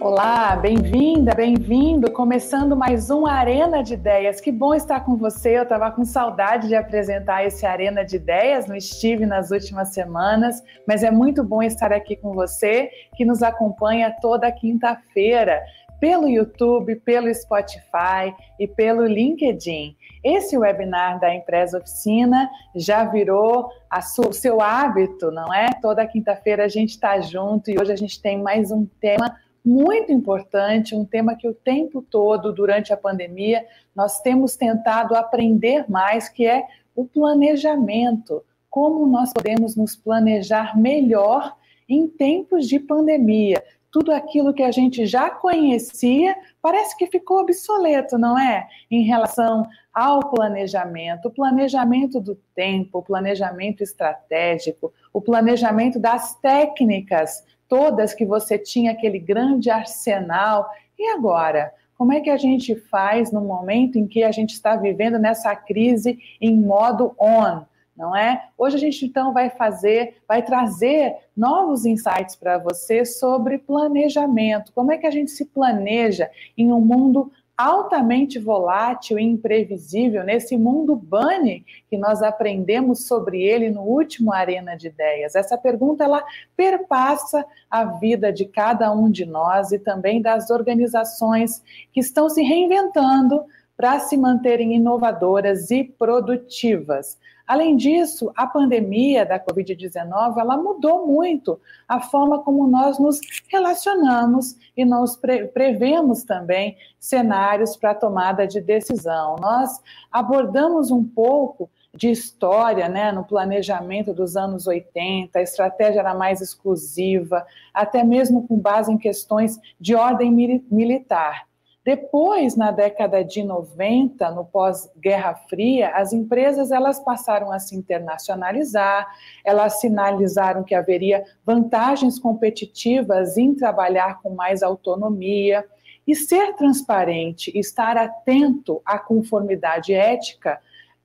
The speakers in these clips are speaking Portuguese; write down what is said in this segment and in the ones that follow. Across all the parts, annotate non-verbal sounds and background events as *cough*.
Olá, bem-vinda, bem-vindo. Começando mais um Arena de Ideias. Que bom estar com você. Eu estava com saudade de apresentar esse Arena de Ideias, não estive nas últimas semanas, mas é muito bom estar aqui com você que nos acompanha toda quinta-feira pelo YouTube, pelo Spotify e pelo LinkedIn. Esse webinar da Empresa Oficina já virou o seu hábito, não é? Toda quinta-feira a gente está junto e hoje a gente tem mais um tema muito importante, um tema que o tempo todo, durante a pandemia, nós temos tentado aprender mais, que é o planejamento. Como nós podemos nos planejar melhor em tempos de pandemia. Tudo aquilo que a gente já conhecia parece que ficou obsoleto, não é? Em relação ao planejamento, o planejamento do tempo, o planejamento estratégico, o planejamento das técnicas todas que você tinha aquele grande arsenal. E agora? Como é que a gente faz no momento em que a gente está vivendo nessa crise em modo on? Não é? Hoje a gente então vai fazer, vai trazer novos insights para você sobre planejamento. Como é que a gente se planeja em um mundo altamente volátil e imprevisível nesse mundo bunny que nós aprendemos sobre ele no último Arena de Ideias. Essa pergunta ela perpassa a vida de cada um de nós e também das organizações que estão se reinventando para se manterem inovadoras e produtivas. Além disso, a pandemia da Covid-19 ela mudou muito a forma como nós nos relacionamos e nós pre prevemos também cenários para tomada de decisão. Nós abordamos um pouco de história, né, no planejamento dos anos 80, a estratégia era mais exclusiva, até mesmo com base em questões de ordem militar. Depois, na década de 90, no pós-Guerra Fria, as empresas elas passaram a se internacionalizar, elas sinalizaram que haveria vantagens competitivas em trabalhar com mais autonomia e ser transparente, estar atento à conformidade ética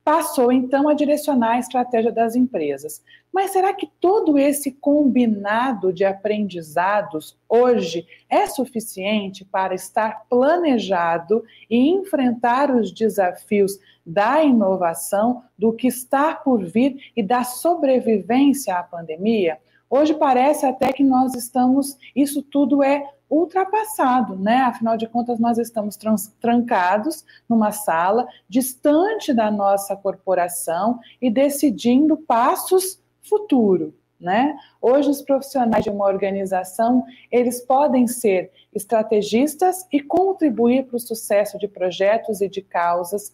passou então a direcionar a estratégia das empresas. Mas será que todo esse combinado de aprendizados hoje é suficiente para estar planejado e enfrentar os desafios da inovação, do que está por vir e da sobrevivência à pandemia? Hoje parece até que nós estamos, isso tudo é ultrapassado, né? Afinal de contas, nós estamos trancados numa sala, distante da nossa corporação e decidindo passos futuro, né? Hoje os profissionais de uma organização, eles podem ser estrategistas e contribuir para o sucesso de projetos e de causas,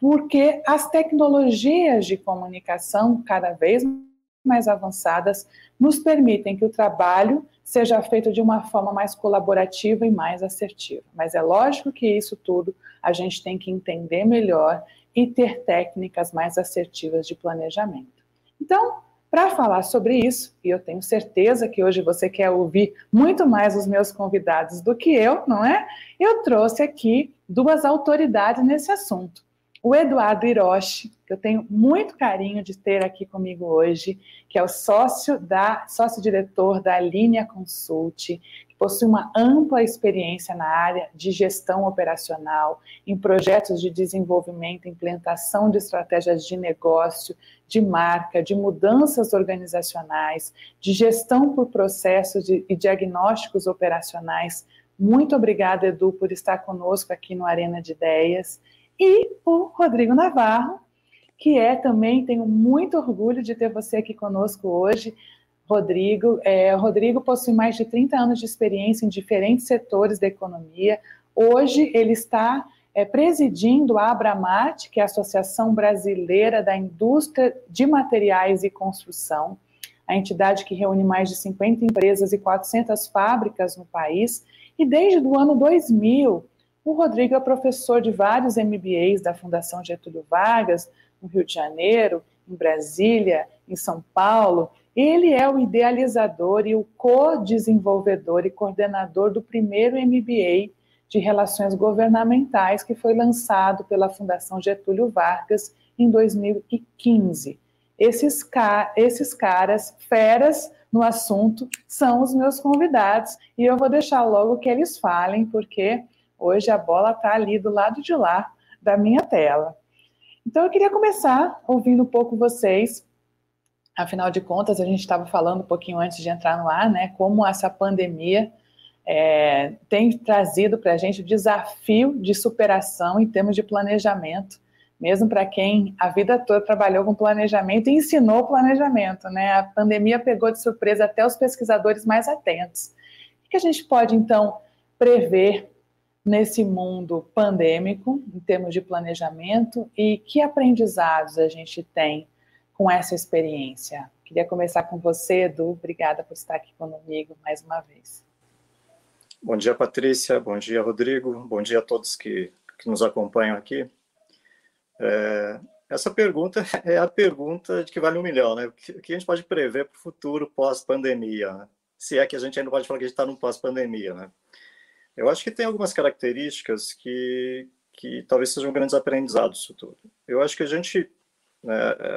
porque as tecnologias de comunicação cada vez mais avançadas nos permitem que o trabalho seja feito de uma forma mais colaborativa e mais assertiva. Mas é lógico que isso tudo a gente tem que entender melhor e ter técnicas mais assertivas de planejamento. Então, para falar sobre isso, e eu tenho certeza que hoje você quer ouvir muito mais os meus convidados do que eu, não é? Eu trouxe aqui duas autoridades nesse assunto o Eduardo Hiroshi, que eu tenho muito carinho de ter aqui comigo hoje, que é o sócio da sócio-diretor da Linha Consult, possui uma ampla experiência na área de gestão operacional, em projetos de desenvolvimento, implantação de estratégias de negócio, de marca, de mudanças organizacionais, de gestão por processos de, e diagnósticos operacionais. Muito obrigada, Edu, por estar conosco aqui no Arena de Ideias e o Rodrigo Navarro, que é também, tenho muito orgulho de ter você aqui conosco hoje. Rodrigo, é, Rodrigo possui mais de 30 anos de experiência em diferentes setores da economia. Hoje ele está é, presidindo a Abramat, que é a Associação Brasileira da Indústria de Materiais e Construção, a entidade que reúne mais de 50 empresas e 400 fábricas no país. E desde o ano 2000, o Rodrigo é professor de vários MBAs da Fundação Getúlio Vargas, no Rio de Janeiro, em Brasília, em São Paulo. Ele é o idealizador e o co-desenvolvedor e coordenador do primeiro MBA de Relações Governamentais que foi lançado pela Fundação Getúlio Vargas em 2015. esses, esses caras, feras no assunto, são os meus convidados. E eu vou deixar logo que eles falem, porque hoje a bola está ali do lado de lá da minha tela. Então, eu queria começar ouvindo um pouco vocês. Afinal de contas, a gente estava falando um pouquinho antes de entrar no ar, né? Como essa pandemia é, tem trazido para a gente o desafio de superação em termos de planejamento, mesmo para quem a vida toda trabalhou com planejamento e ensinou planejamento, né? A pandemia pegou de surpresa até os pesquisadores mais atentos. O que a gente pode, então, prever nesse mundo pandêmico, em termos de planejamento, e que aprendizados a gente tem com essa experiência? Queria começar com você, Edu. Obrigada por estar aqui comigo mais uma vez. Bom dia, Patrícia. Bom dia, Rodrigo. Bom dia a todos que, que nos acompanham aqui. É, essa pergunta *laughs* é a pergunta de que vale um milhão, né? O que, a gente pode prever para o futuro pós-pandemia? Né? Se é que a gente ainda pode falar que a gente está num pós-pandemia, né? Eu acho que tem algumas características que, que talvez sejam grandes aprendizados isso tudo. Eu acho que a gente,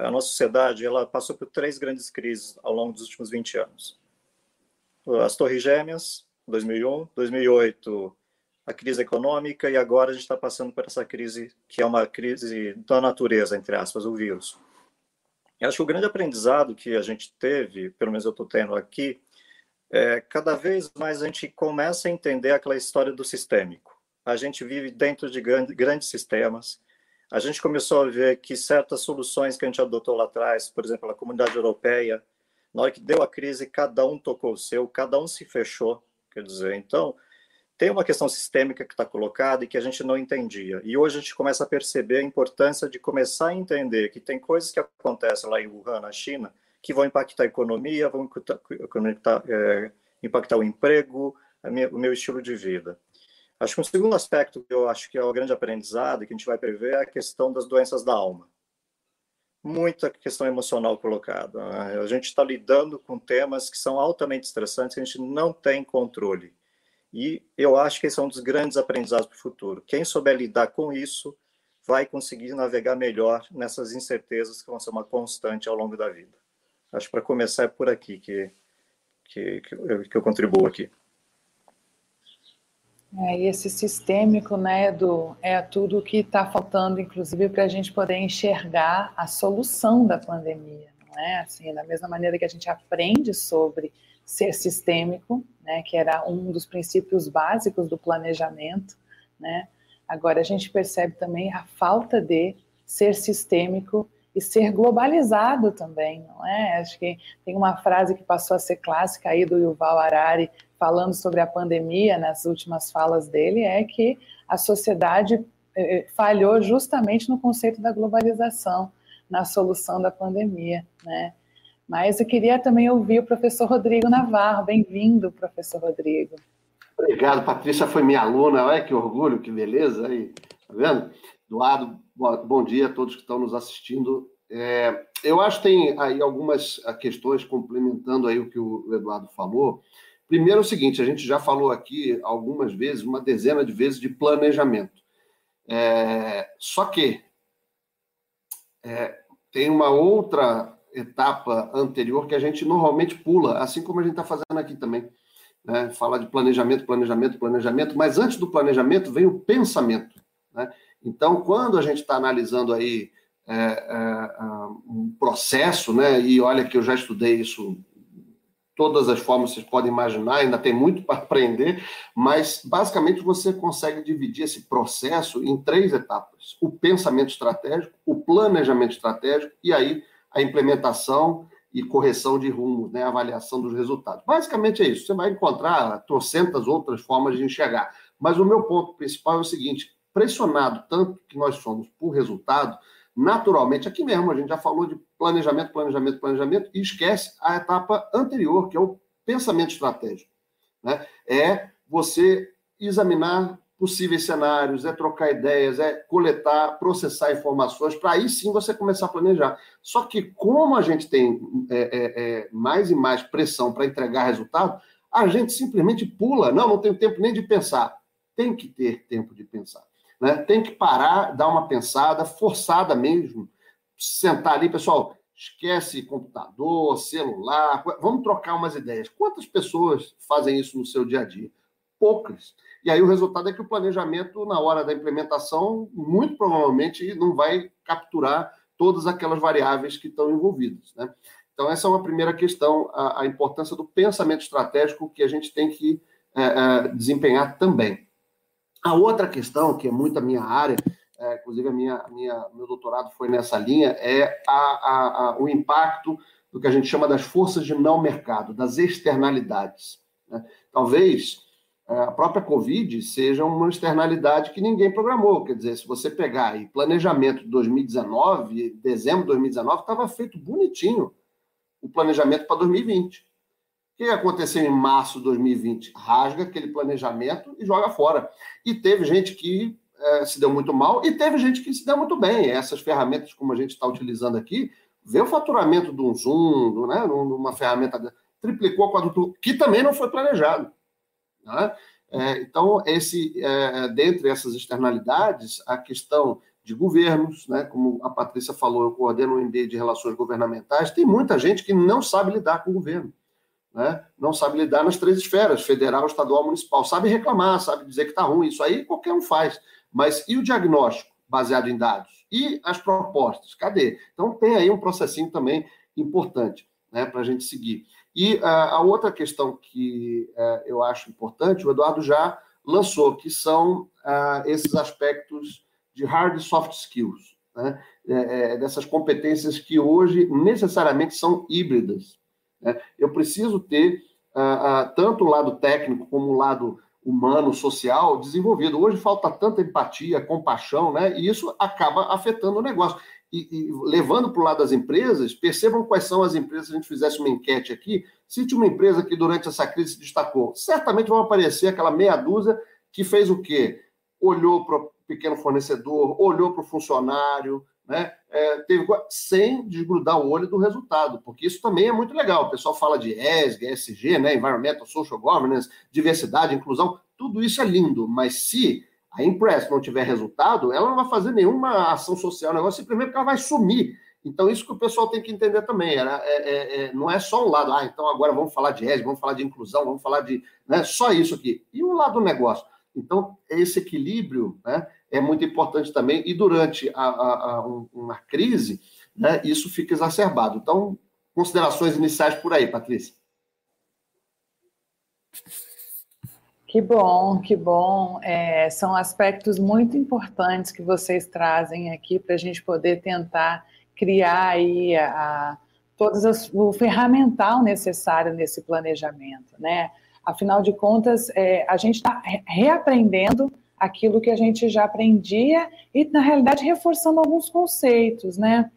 a nossa sociedade, ela passou por três grandes crises ao longo dos últimos 20 anos. As Torres Gêmeas, 2001, 2008 a crise econômica e agora a gente está passando por essa crise que é uma crise da natureza, entre aspas, o vírus. Eu acho que o grande aprendizado que a gente teve, pelo menos eu estou tendo aqui, é cada vez mais a gente começa a entender aquela história do sistêmico. A gente vive dentro de grandes sistemas. A gente começou a ver que certas soluções que a gente adotou lá atrás, por exemplo, a comunidade europeia, na hora que deu a crise, cada um tocou o seu, cada um se fechou Quer dizer, então, tem uma questão sistêmica que está colocada e que a gente não entendia. E hoje a gente começa a perceber a importância de começar a entender que tem coisas que acontecem lá em Wuhan, na China, que vão impactar a economia, vão impactar, é, impactar o emprego, minha, o meu estilo de vida. Acho que um segundo aspecto que eu acho que é o grande aprendizado que a gente vai prever é a questão das doenças da alma. Muita questão emocional colocada. Né? A gente está lidando com temas que são altamente estressantes, que a gente não tem controle. E eu acho que esse é um dos grandes aprendizados para o futuro. Quem souber lidar com isso vai conseguir navegar melhor nessas incertezas que vão ser uma constante ao longo da vida. Acho que para começar é por aqui que, que, que, eu, que eu contribuo aqui. É, e esse sistêmico, né, do, é tudo que está faltando, inclusive, para a gente poder enxergar a solução da pandemia, não é? Assim, da mesma maneira que a gente aprende sobre ser sistêmico, né, que era um dos princípios básicos do planejamento, né? Agora a gente percebe também a falta de ser sistêmico e ser globalizado também, não é? Acho que tem uma frase que passou a ser clássica aí do Yuval Harari, falando sobre a pandemia nas últimas falas dele, é que a sociedade eh, eh, falhou justamente no conceito da globalização, na solução da pandemia, né? Mas eu queria também ouvir o professor Rodrigo Navarro. Bem-vindo, professor Rodrigo. Obrigado, Patrícia foi minha aluna. Olha que orgulho, que beleza aí. Tá vendo? Eduardo, bom dia a todos que estão nos assistindo. É, eu acho que tem aí algumas questões complementando aí o que o Eduardo falou. Primeiro é o seguinte, a gente já falou aqui algumas vezes, uma dezena de vezes, de planejamento. É, só que é, tem uma outra etapa anterior que a gente normalmente pula, assim como a gente está fazendo aqui também. Né? Fala de planejamento, planejamento, planejamento, mas antes do planejamento vem o pensamento. Né? Então, quando a gente está analisando aí é, é, um processo, né? e olha que eu já estudei isso todas as formas que vocês podem imaginar, ainda tem muito *laughs* para aprender, mas basicamente você consegue dividir esse processo em três etapas: o pensamento estratégico, o planejamento estratégico e aí a implementação e correção de rumo, né, avaliação dos resultados. Basicamente é isso. Você vai encontrar trocentas outras formas de enxergar. Mas o meu ponto principal é o seguinte: pressionado tanto que nós somos por resultado, naturalmente, aqui mesmo, a gente já falou de planejamento, planejamento, planejamento, e esquece a etapa anterior, que é o pensamento estratégico. Né? É você examinar possíveis cenários, é trocar ideias, é coletar, processar informações, para aí sim você começar a planejar. Só que, como a gente tem é, é, é, mais e mais pressão para entregar resultado, a gente simplesmente pula. Não, não tenho tempo nem de pensar. Tem que ter tempo de pensar. Né? Tem que parar, dar uma pensada, forçada mesmo, sentar ali, pessoal, Esquece computador, celular, vamos trocar umas ideias. Quantas pessoas fazem isso no seu dia a dia? Poucas. E aí o resultado é que o planejamento, na hora da implementação, muito provavelmente não vai capturar todas aquelas variáveis que estão envolvidas. Né? Então, essa é uma primeira questão, a, a importância do pensamento estratégico que a gente tem que é, é, desempenhar também. A outra questão, que é muito a minha área, é, inclusive a minha, minha, meu doutorado foi nessa linha, é a, a, a, o impacto do que a gente chama das forças de não mercado, das externalidades. Né? Talvez é, a própria Covid seja uma externalidade que ninguém programou. Quer dizer, se você pegar aí planejamento de 2019, dezembro de 2019, estava feito bonitinho o planejamento para 2020. O que aconteceu em março de 2020? Rasga aquele planejamento e joga fora. E teve gente que é, se deu muito mal e teve gente que se deu muito bem. Essas ferramentas, como a gente está utilizando aqui, vê o faturamento de um Zoom, né, numa ferramenta triplicou, quadruplicou, que também não foi planejado. Né? É, então, esse, é, dentre essas externalidades, a questão de governos, né, como a Patrícia falou, eu coordeno o MBA de Relações Governamentais, tem muita gente que não sabe lidar com o governo. Né? não sabe lidar nas três esferas, federal, estadual, municipal, sabe reclamar, sabe dizer que está ruim, isso aí qualquer um faz. Mas e o diagnóstico baseado em dados? E as propostas? Cadê? Então tem aí um processinho também importante né, para a gente seguir. E uh, a outra questão que uh, eu acho importante, o Eduardo já lançou, que são uh, esses aspectos de hard e soft skills, né? É, é, dessas competências que hoje necessariamente são híbridas. Né? Eu preciso ter tanto o lado técnico como o lado humano, social desenvolvido. Hoje falta tanta empatia, compaixão, né? E isso acaba afetando o negócio. E, e levando para o lado das empresas, percebam quais são as empresas. Se a gente fizesse uma enquete aqui, cite uma empresa que durante essa crise se destacou. Certamente vão aparecer aquela meia dúzia que fez o quê? Olhou pequeno fornecedor, olhou para o funcionário, né? É, teve, sem desgrudar o olho do resultado, porque isso também é muito legal. O pessoal fala de ESG, ESG, né? Environmental Social Governance, diversidade, inclusão, tudo isso é lindo, mas se a Impress não tiver resultado, ela não vai fazer nenhuma ação social, negócio simplesmente porque ela vai sumir. Então, isso que o pessoal tem que entender também. Era, é, é, é, não é só um lado, ah, então agora vamos falar de ESG, vamos falar de inclusão, vamos falar de. Né, só isso aqui. E o lado do negócio? Então, esse equilíbrio né, é muito importante também, e durante a, a, a uma crise, né, isso fica exacerbado. Então, considerações iniciais por aí, Patrícia. Que bom, que bom. É, são aspectos muito importantes que vocês trazem aqui para a gente poder tentar criar aí a, a todas as, o ferramental necessário nesse planejamento, né? Afinal de contas, é, a gente está reaprendendo aquilo que a gente já aprendia e, na realidade, reforçando alguns conceitos, né?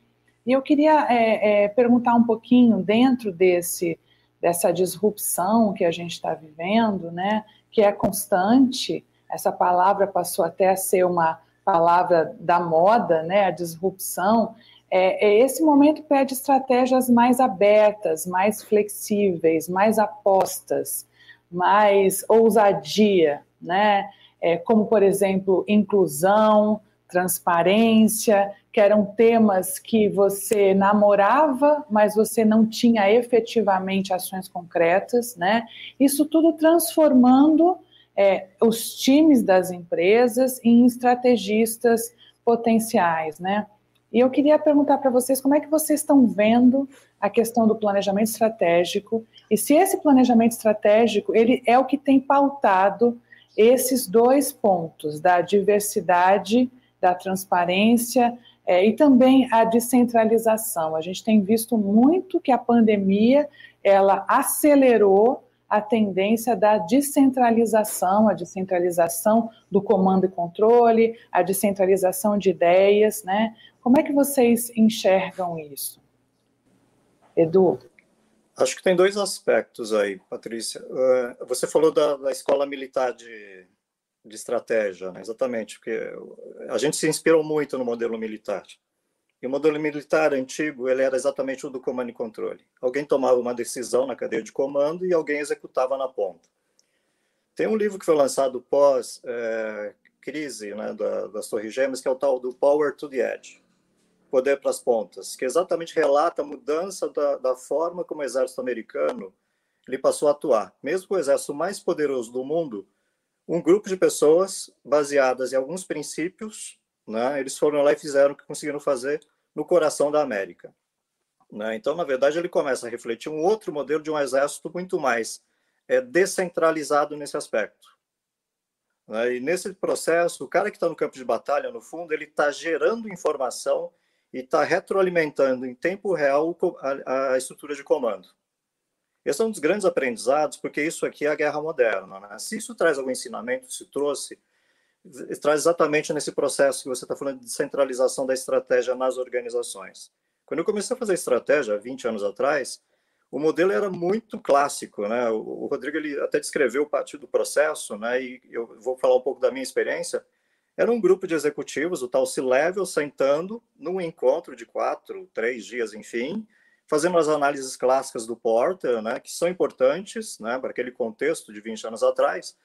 E eu queria é, é, perguntar um pouquinho dentro desse dessa disrupção que a gente está vivendo, né? Que é constante. Essa palavra passou até a ser uma palavra da moda, né? A disrupção. É, é esse momento pede estratégias mais abertas, mais flexíveis, mais apostas, mais ousadia, né? É, como, por exemplo, inclusão, transparência, que eram temas que você namorava, mas você não tinha efetivamente ações concretas, né? Isso tudo transformando é, os times das empresas em estrategistas potenciais, né? E eu queria perguntar para vocês como é que vocês estão vendo a questão do planejamento estratégico e se esse planejamento estratégico ele é o que tem pautado esses dois pontos, da diversidade, da transparência é, e também a descentralização. A gente tem visto muito que a pandemia ela acelerou a tendência da descentralização, a descentralização do comando e controle, a descentralização de ideias, né? Como é que vocês enxergam isso? Edu? Acho que tem dois aspectos aí, Patrícia. Uh, você falou da, da escola militar de, de estratégia, né? exatamente, porque a gente se inspirou muito no modelo militar. E o modelo militar antigo, ele era exatamente o do comando e controle. Alguém tomava uma decisão na cadeia de comando e alguém executava na ponta. Tem um livro que foi lançado pós é, crise né, da, das Torres Gêmeas, que é o tal do Power to the Edge. Poder para as pontas, que exatamente relata a mudança da, da forma como o exército americano ele passou a atuar. Mesmo o exército mais poderoso do mundo, um grupo de pessoas baseadas em alguns princípios, né, eles foram lá e fizeram o que conseguiram fazer no coração da América. Né? Então, na verdade, ele começa a refletir um outro modelo de um exército muito mais é, descentralizado nesse aspecto. Né? E nesse processo, o cara que está no campo de batalha, no fundo, ele está gerando informação e está retroalimentando em tempo real a, a, estrutura de comando. Esse é um dos grandes aprendizados, porque isso aqui é a guerra moderna. Né? Se isso traz algum ensinamento, se trouxe, traz exatamente nesse processo que você está falando de centralização da estratégia nas organizações. Quando eu comecei a fazer estratégia, 20 anos atrás, o modelo era muito clássico, né? O, Rodrigo ele até descreveu parte do processo, né? E eu vou falar um pouco da minha experiência. Era um grupo de executivos, o tal C-Level, sentando num encontro de quatro, três dias, enfim, fazendo as análises clássicas do Porter, né? Que são importantes, né? Para aquele contexto de 20 anos atrás,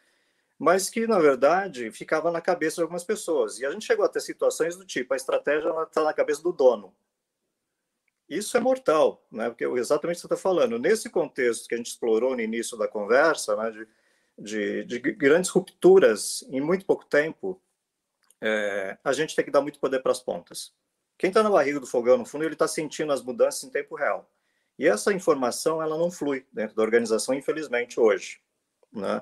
mas que, na verdade, ficava na cabeça de algumas pessoas. E a gente chegou a ter situações do tipo, a estratégia está na cabeça do dono, isso é mortal, né? Porque exatamente o que você está falando. Nesse contexto que a gente explorou no início da conversa, né, de, de, de grandes rupturas em muito pouco tempo, é, a gente tem que dar muito poder para as pontas. Quem está na barriga do fogão, no fundo, ele está sentindo as mudanças em tempo real. E essa informação, ela não flui dentro da organização, infelizmente, hoje. Né?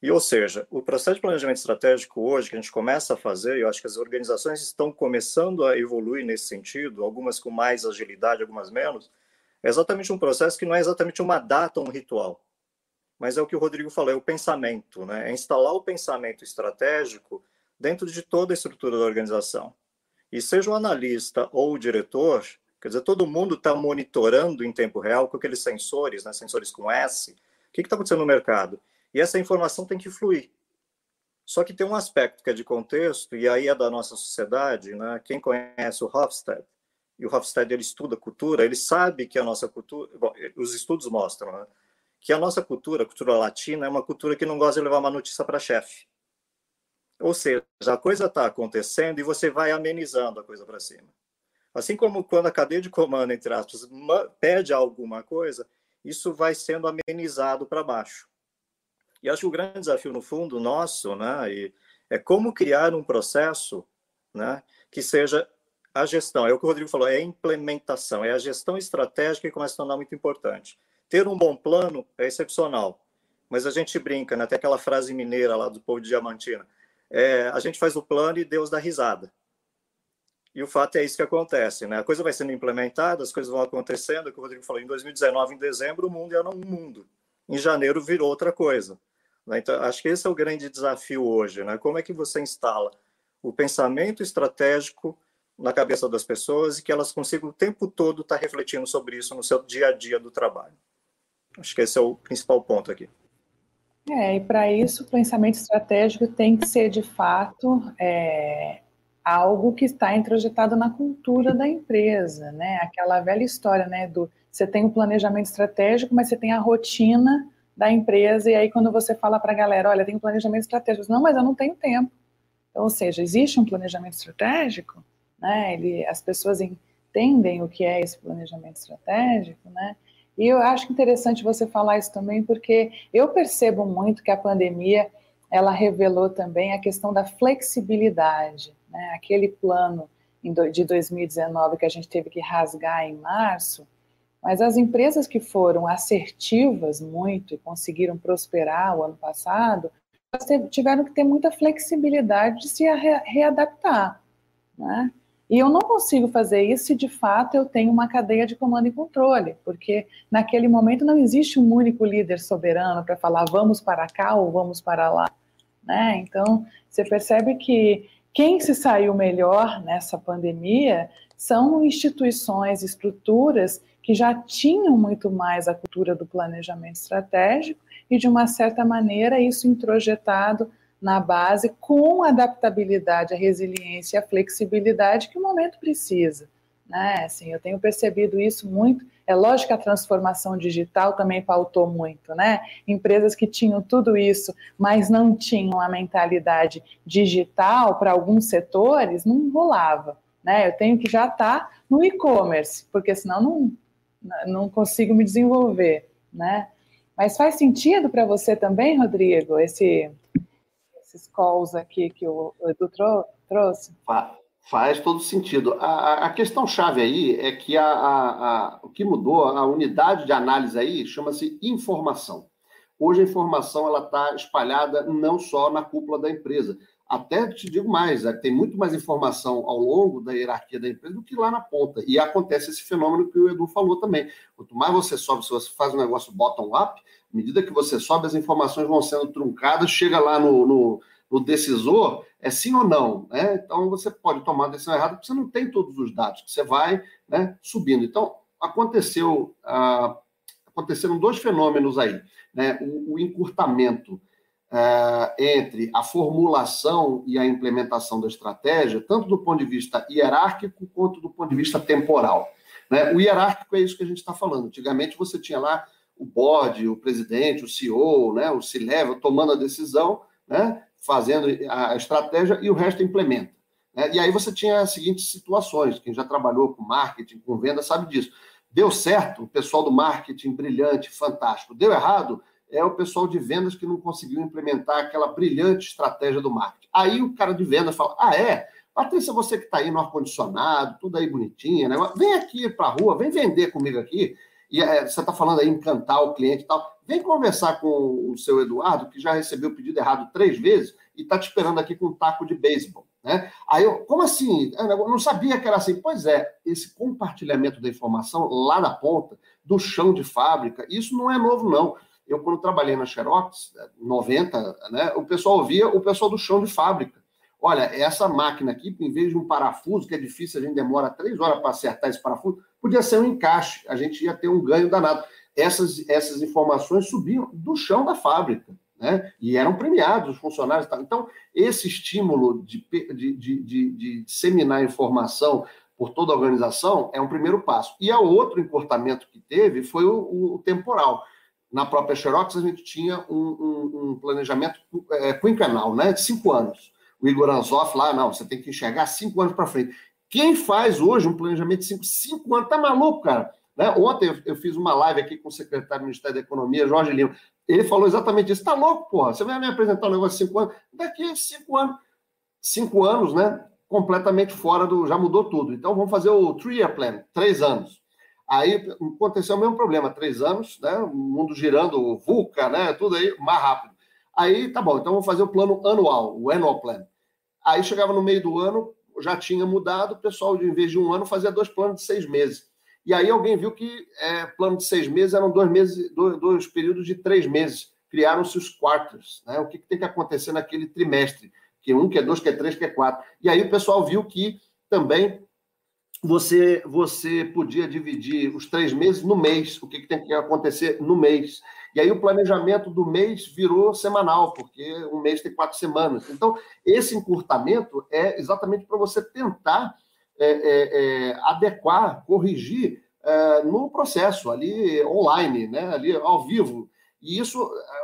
E, ou seja, o processo de planejamento estratégico hoje, que a gente começa a fazer, eu acho que as organizações estão começando a evoluir nesse sentido, algumas com mais agilidade, algumas menos, é exatamente um processo que não é exatamente uma data, um ritual, mas é o que o Rodrigo falou, é o pensamento, né? é instalar o pensamento estratégico dentro de toda a estrutura da organização. E seja o analista ou o diretor, quer dizer, todo mundo está monitorando em tempo real com aqueles sensores, né? sensores com S, o que está acontecendo no mercado? E essa informação tem que fluir. Só que tem um aspecto que é de contexto, e aí é da nossa sociedade, né? Quem conhece o Hofstede, e o Hofstede ele estuda cultura, ele sabe que a nossa cultura, bom, os estudos mostram, né? que a nossa cultura, a cultura latina, é uma cultura que não gosta de levar uma notícia para chefe. Ou seja, a coisa está acontecendo e você vai amenizando a coisa para cima. Assim como quando a cadeia de comando, entre aspas, pede alguma coisa, isso vai sendo amenizado para baixo. E acho que o grande desafio, no fundo, nosso, né, é como criar um processo né, que seja a gestão. É o que o Rodrigo falou, é a implementação, é a gestão estratégica que começa a tornar muito importante. Ter um bom plano é excepcional, mas a gente brinca, né, até aquela frase mineira lá do povo de Diamantina, é, a gente faz o plano e Deus dá risada. E o fato é isso que acontece, né? A coisa vai sendo implementada, as coisas vão acontecendo, é o Rodrigo falou, em 2019, em dezembro, o mundo era um mundo. Em janeiro virou outra coisa. Né? Então, acho que esse é o grande desafio hoje. Né? Como é que você instala o pensamento estratégico na cabeça das pessoas e que elas consigam o tempo todo estar refletindo sobre isso no seu dia a dia do trabalho? Acho que esse é o principal ponto aqui. É, e para isso o pensamento estratégico tem que ser de fato é, algo que está introjetado na cultura da empresa, né? Aquela velha história, né? Do você tem o planejamento estratégico, mas você tem a rotina da empresa, e aí quando você fala para a galera, olha, tem um planejamento estratégico, não, mas eu não tenho tempo. Então, ou seja, existe um planejamento estratégico, né? Ele, as pessoas entendem o que é esse planejamento estratégico, né? E eu acho interessante você falar isso também, porque eu percebo muito que a pandemia ela revelou também a questão da flexibilidade, né? Aquele plano de 2019 que a gente teve que rasgar em março, mas as empresas que foram assertivas muito e conseguiram prosperar o ano passado, tiveram que ter muita flexibilidade de se readaptar. Né? E eu não consigo fazer isso se de fato eu tenho uma cadeia de comando e controle, porque naquele momento não existe um único líder soberano para falar vamos para cá ou vamos para lá. Né? Então, você percebe que quem se saiu melhor nessa pandemia são instituições, estruturas que já tinham muito mais a cultura do planejamento estratégico e, de uma certa maneira, isso introjetado na base com adaptabilidade, a resiliência e a flexibilidade que o momento precisa. Né? Assim, eu tenho percebido isso muito. É lógico que a transformação digital também pautou muito, né? Empresas que tinham tudo isso, mas não tinham a mentalidade digital para alguns setores, não rolava. né? Eu tenho que já estar tá no e-commerce, porque senão não, não consigo me desenvolver, né? Mas faz sentido para você também, Rodrigo, esse, esses calls aqui que o Edu trouxe? Faz todo sentido. A, a questão chave aí é que a, a, o que mudou, a unidade de análise aí chama-se informação. Hoje a informação está espalhada não só na cúpula da empresa. Até te digo mais, é, tem muito mais informação ao longo da hierarquia da empresa do que lá na ponta. E acontece esse fenômeno que o Edu falou também. Quanto mais você sobe, se você faz um negócio bottom-up, à medida que você sobe, as informações vão sendo truncadas, chega lá no, no, no decisor, é sim ou não. Né? Então você pode tomar a decisão errada, porque você não tem todos os dados, você vai né, subindo. Então, aconteceu, ah, aconteceram dois fenômenos aí. Né? O, o encurtamento ah, entre a formulação e a implementação da estratégia, tanto do ponto de vista hierárquico quanto do ponto de vista temporal. Né? O hierárquico é isso que a gente está falando. Antigamente você tinha lá o board, o presidente, o CEO, né, o C-level tomando a decisão, né, fazendo a estratégia e o resto implementa. Né? E aí você tinha as seguintes situações, quem já trabalhou com marketing, com venda, sabe disso. Deu certo, o pessoal do marketing brilhante, fantástico. Deu errado, é o pessoal de vendas que não conseguiu implementar aquela brilhante estratégia do marketing. Aí o cara de vendas fala: ah, é? Patrícia, você que está aí no ar-condicionado, tudo aí bonitinha, né? vem aqui para a rua, vem vender comigo aqui. E é, você está falando aí encantar o cliente e tal. Vem conversar com o seu Eduardo, que já recebeu o pedido errado três vezes e está te esperando aqui com um taco de beisebol. Né? Aí eu, como assim? Eu não sabia que era assim. Pois é, esse compartilhamento da informação lá na ponta, do chão de fábrica, isso não é novo, não. Eu, quando trabalhei na Xerox, 90, né, o pessoal ouvia o pessoal do chão de fábrica. Olha, essa máquina aqui, em vez de um parafuso, que é difícil, a gente demora três horas para acertar esse parafuso, podia ser um encaixe, a gente ia ter um ganho danado. Essas, essas informações subiam do chão da fábrica, né? E eram premiados os funcionários. Então, esse estímulo de, de, de, de, de disseminar informação por toda a organização é um primeiro passo. E o outro encurtamento que teve foi o, o temporal. Na própria Xerox, a gente tinha um, um, um planejamento é, quinquenal, né? De cinco anos. O Igor Anzoff lá, não, você tem que enxergar cinco anos para frente. Quem faz hoje um planejamento de cinco, cinco anos? Tá maluco, cara? Né? Ontem eu fiz uma live aqui com o secretário do Ministério da Economia, Jorge Lima. Ele falou exatamente isso. Tá louco, porra? Você vai me apresentar um negócio de cinco anos? Daqui a cinco anos. Cinco anos, né? Completamente fora do. Já mudou tudo. Então vamos fazer o three-year plan, três anos. Aí aconteceu o mesmo problema, três anos, né? O mundo girando, VUCA, né? Tudo aí mais rápido. Aí tá bom, então vamos fazer o plano anual, o annual plan. Aí chegava no meio do ano, já tinha mudado, o pessoal, em vez de um ano, fazia dois planos de seis meses. E aí alguém viu que é, plano de seis meses eram dois meses, dois, dois períodos de três meses. Criaram-se os quartos, né? O que, que tem que acontecer naquele trimestre? Que um, que é dois, que é três, que é quatro. E aí o pessoal viu que também você você podia dividir os três meses no mês, o que, que tem que acontecer no mês. E aí o planejamento do mês virou semanal, porque um mês tem quatro semanas. Então, esse encurtamento é exatamente para você tentar é, é, é, adequar, corrigir é, no processo ali online, né? ali ao vivo. E isso,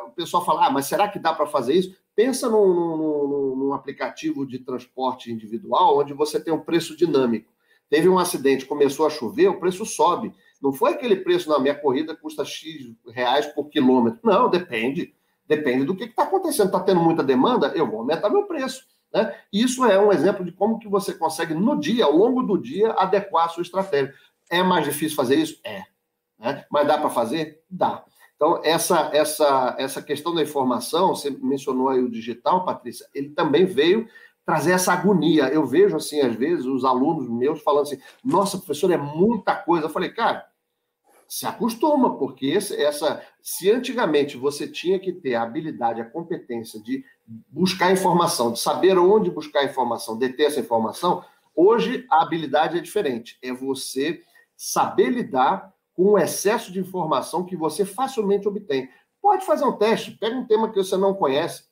o pessoal fala, ah, mas será que dá para fazer isso? Pensa num, num, num aplicativo de transporte individual onde você tem um preço dinâmico. Teve um acidente, começou a chover, o preço sobe. Não foi aquele preço, na minha corrida custa X reais por quilômetro. Não, depende. Depende do que está acontecendo. Está tendo muita demanda, eu vou aumentar meu preço. Né? Isso é um exemplo de como que você consegue, no dia, ao longo do dia, adequar a sua estratégia. É mais difícil fazer isso? É. Né? Mas dá para fazer? Dá. Então, essa, essa, essa questão da informação, você mencionou aí o digital, Patrícia, ele também veio trazer essa agonia. Eu vejo, assim, às vezes, os alunos meus falando assim: nossa, professor, é muita coisa. Eu falei, cara, se acostuma, porque esse, essa. Se antigamente você tinha que ter a habilidade, a competência de buscar informação, de saber onde buscar informação, de ter essa informação, hoje a habilidade é diferente. É você saber lidar com o excesso de informação que você facilmente obtém. Pode fazer um teste, pega um tema que você não conhece,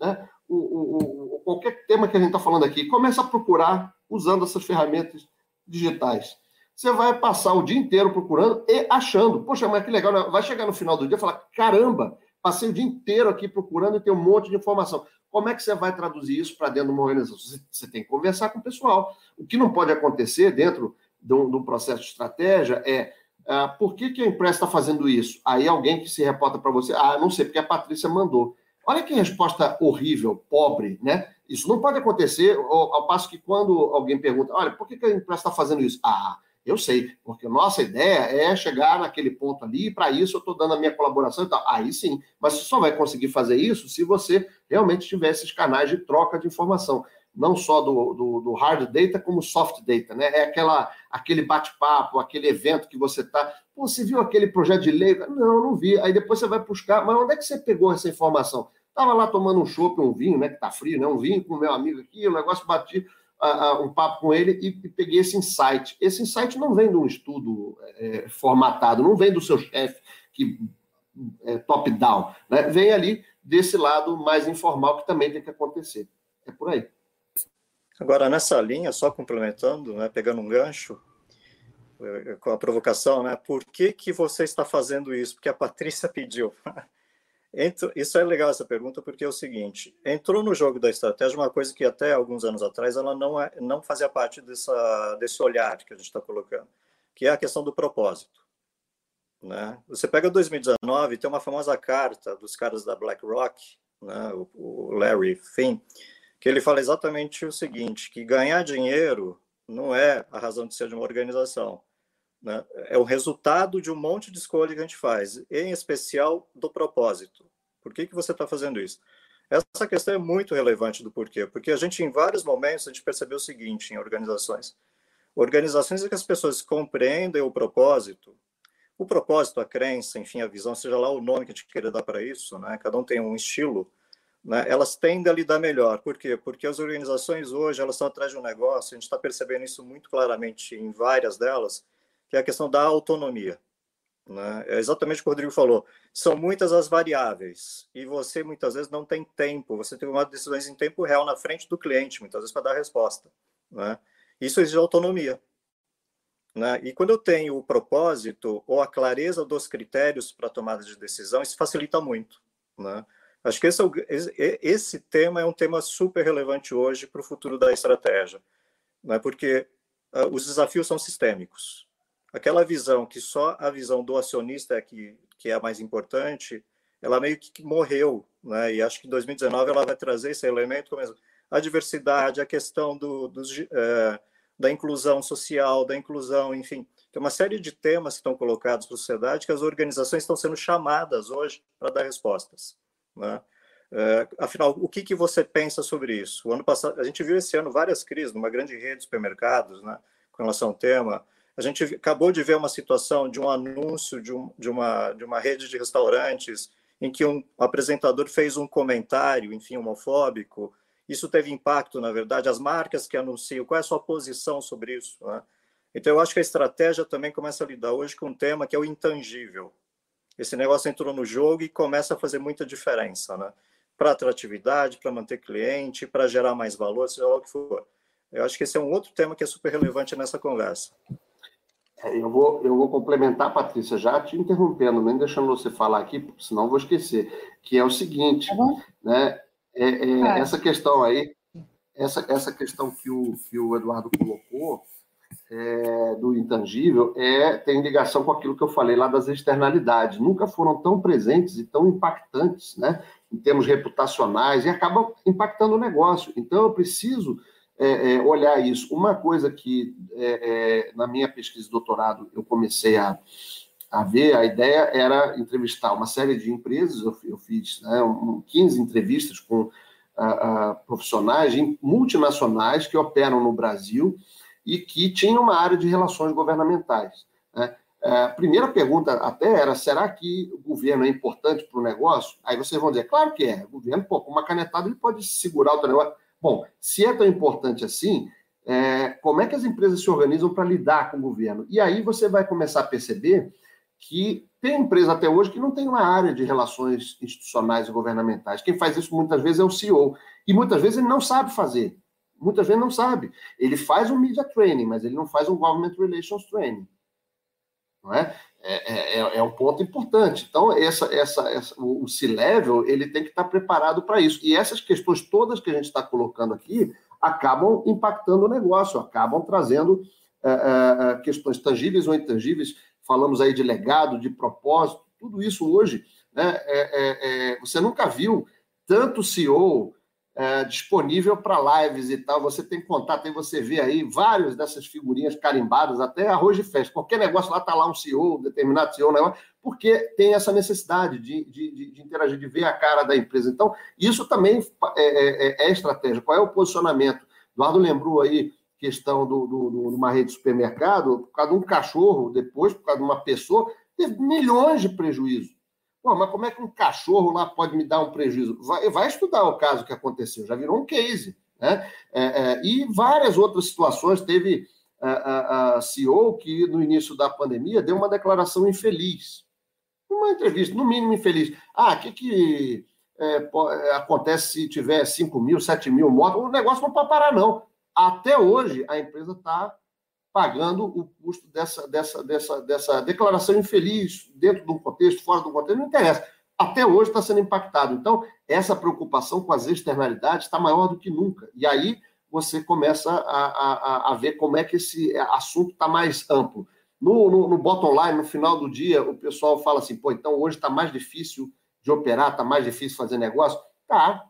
né? o, o, o, qualquer tema que a gente está falando aqui, começa a procurar usando essas ferramentas digitais. Você vai passar o dia inteiro procurando e achando. Poxa, mas que legal, né? vai chegar no final do dia e falar: caramba, passei o dia inteiro aqui procurando e tem um monte de informação. Como é que você vai traduzir isso para dentro de uma organização? Você tem que conversar com o pessoal. O que não pode acontecer dentro de um, de um processo de estratégia é ah, por que, que a empresa está fazendo isso? Aí alguém que se reporta para você, ah, não sei, porque a Patrícia mandou. Olha que resposta horrível, pobre, né? Isso não pode acontecer, ao, ao passo que quando alguém pergunta, olha, por que, que a empresa está fazendo isso? Ah, eu sei, porque nossa ideia é chegar naquele ponto ali, e para isso eu estou dando a minha colaboração e tal. Aí sim, mas você só vai conseguir fazer isso se você realmente tiver esses canais de troca de informação. Não só do, do, do hard data, como soft data, né? É aquela, aquele bate-papo, aquele evento que você está. Você viu aquele projeto de lei? Não, não vi. Aí depois você vai buscar, mas onde é que você pegou essa informação? Estava lá tomando um chopp, um vinho, né? Que tá frio, né? Um vinho com meu amigo aqui, o negócio um papo com ele e, e, peguei esse insight. Esse insight não vem de um estudo é, formatado, não vem do seu chefe que é top-down, né? vem ali desse lado mais informal que também tem que acontecer. É por aí. Agora, nessa linha, só complementando, né, pegando um gancho, é, com a provocação, né? Por que, que você está fazendo isso? Porque a Patrícia pediu. *laughs* isso é legal essa pergunta porque é o seguinte: entrou no jogo da estratégia uma coisa que até alguns anos atrás ela não é, não fazia parte dessa desse olhar que a gente está colocando, que é a questão do propósito. Né? Você pega 2019 tem uma famosa carta dos caras da BlackRock, né? o, o Larry Finn, que ele fala exatamente o seguinte: que ganhar dinheiro não é a razão de ser de uma organização. Né? É o resultado de um monte de escolha que a gente faz, em especial do propósito. Por que, que você está fazendo isso? Essa questão é muito relevante do porquê, porque a gente, em vários momentos, a gente percebeu o seguinte em organizações. Organizações em que as pessoas compreendem o propósito, o propósito, a crença, enfim, a visão, seja lá o nome que a gente queira dar para isso, né? cada um tem um estilo, né? elas tendem a lidar melhor. Por quê? Porque as organizações hoje, elas estão atrás de um negócio, a gente está percebendo isso muito claramente em várias delas, que é a questão da autonomia. Né? É exatamente o que o Rodrigo falou. São muitas as variáveis e você muitas vezes não tem tempo. Você tem que tomar decisões em tempo real na frente do cliente, muitas vezes para dar resposta. Né? Isso exige autonomia. Né? E quando eu tenho o propósito ou a clareza dos critérios para tomada de decisão, isso facilita muito. Né? Acho que esse, é esse tema é um tema super relevante hoje para o futuro da estratégia, né? porque uh, os desafios são sistêmicos aquela visão que só a visão do acionista é que, que é a mais importante, ela meio que morreu, né? E acho que em 2019 ela vai trazer esse elemento como a diversidade, a questão do, é, da inclusão social, da inclusão, enfim, tem uma série de temas que estão colocados para a sociedade que as organizações estão sendo chamadas hoje para dar respostas, né? É, afinal, o que, que você pensa sobre isso? O ano passado, a gente viu esse ano várias crises numa grande rede de supermercados, né, com relação ao tema. A gente acabou de ver uma situação de um anúncio de, um, de, uma, de uma rede de restaurantes em que um apresentador fez um comentário, enfim, homofóbico. Isso teve impacto, na verdade, as marcas que anunciam, qual é a sua posição sobre isso? Né? Então, eu acho que a estratégia também começa a lidar hoje com um tema que é o intangível. Esse negócio entrou no jogo e começa a fazer muita diferença, né? Para atratividade, para manter cliente, para gerar mais valor, seja lá o que for. Eu acho que esse é um outro tema que é super relevante nessa conversa. É, eu vou, eu vou complementar, Patrícia, já te interrompendo, nem deixando você falar aqui, senão eu vou esquecer, que é o seguinte, tá né? É, é, é, essa questão aí, essa, essa questão que o, que o Eduardo colocou é, do intangível é, tem ligação com aquilo que eu falei lá das externalidades. Nunca foram tão presentes e tão impactantes, né? Em termos reputacionais, e acabam impactando o negócio. Então, eu preciso é, é, olhar isso. Uma coisa que, é, é, na minha pesquisa de doutorado, eu comecei a, a ver, a ideia era entrevistar uma série de empresas, eu, eu fiz né, um, 15 entrevistas com profissionais multinacionais que operam no Brasil e que tinham uma área de relações governamentais. Né? A primeira pergunta até era: será que o governo é importante para o negócio? Aí vocês vão dizer: claro que é. O governo, pô, com uma canetada, ele pode segurar o negócio. Bom, se é tão importante assim, é, como é que as empresas se organizam para lidar com o governo? E aí você vai começar a perceber que tem empresa até hoje que não tem uma área de relações institucionais e governamentais. Quem faz isso muitas vezes é o CEO. E muitas vezes ele não sabe fazer. Muitas vezes não sabe. Ele faz um media training, mas ele não faz um government relations training. Não é? É, é, é, um ponto importante. Então, essa, essa, essa, o C-Level ele tem que estar preparado para isso. E essas questões todas que a gente está colocando aqui acabam impactando o negócio, acabam trazendo é, é, é questões tangíveis ou intangíveis. Falamos aí de legado, de propósito, tudo isso hoje. Né, é, é, você nunca viu tanto CEO é, disponível para lives e tal. Você tem contato, aí você vê aí várias dessas figurinhas carimbadas, até arroz de festa. Qualquer negócio lá está lá um CEO, um determinado CEO, porque tem essa necessidade de, de, de, interagir, de ver a cara da empresa. Então, isso também é, é, é estratégia. Qual é o posicionamento? Eduardo lembrou aí questão do, do, do, de uma rede de supermercado, por causa de um cachorro, depois, por causa de uma pessoa, teve milhões de prejuízos. Pô, mas como é que um cachorro lá pode me dar um prejuízo? Vai, vai estudar o caso que aconteceu, já virou um case. Né? É, é, e várias outras situações. Teve a, a, CEO que, no início da pandemia, deu uma declaração infeliz. Uma entrevista, no mínimo infeliz. Ah, o que, que é, acontece se tiver 5 mil, 7 mil mortos? O negócio não pode parar, não. Até hoje, a empresa está pagando o custo dessa, dessa, dessa, dessa declaração infeliz, dentro de um contexto, fora do contexto, não interessa. Até hoje está sendo impactado. Então, essa preocupação com as externalidades está maior do que nunca. E aí você começa a, a, a ver como é que esse assunto está mais amplo. No, no, no bottom line, no final do dia, o pessoal fala assim: pô, então hoje está mais difícil de operar, está mais difícil fazer negócio? Tá,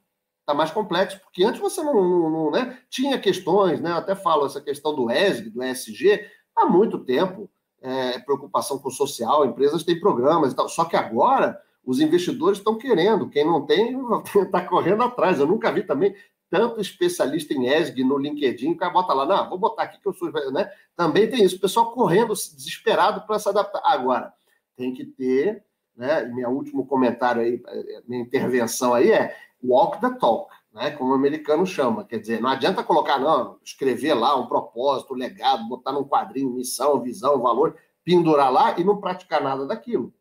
está mais complexo, porque antes você não, não, não né, tinha questões, né? até falo essa questão do ESG, do ESG, há muito tempo, é, preocupação com o social, empresas têm programas e tal, só que agora os investidores estão querendo, quem não tem está *laughs* correndo atrás. Eu nunca vi também tanto especialista em ESG no LinkedIn, o cara bota lá, não, vou botar aqui que eu sou, né? Também tem isso, o pessoal correndo, desesperado para se adaptar. Agora, tem que ter, né? Meu último comentário aí, minha intervenção aí é walk the talk, né? como o americano chama. Quer dizer, não adianta colocar, não, escrever lá um propósito, um legado, botar num quadrinho missão, visão, valor, pendurar lá e não praticar nada daquilo.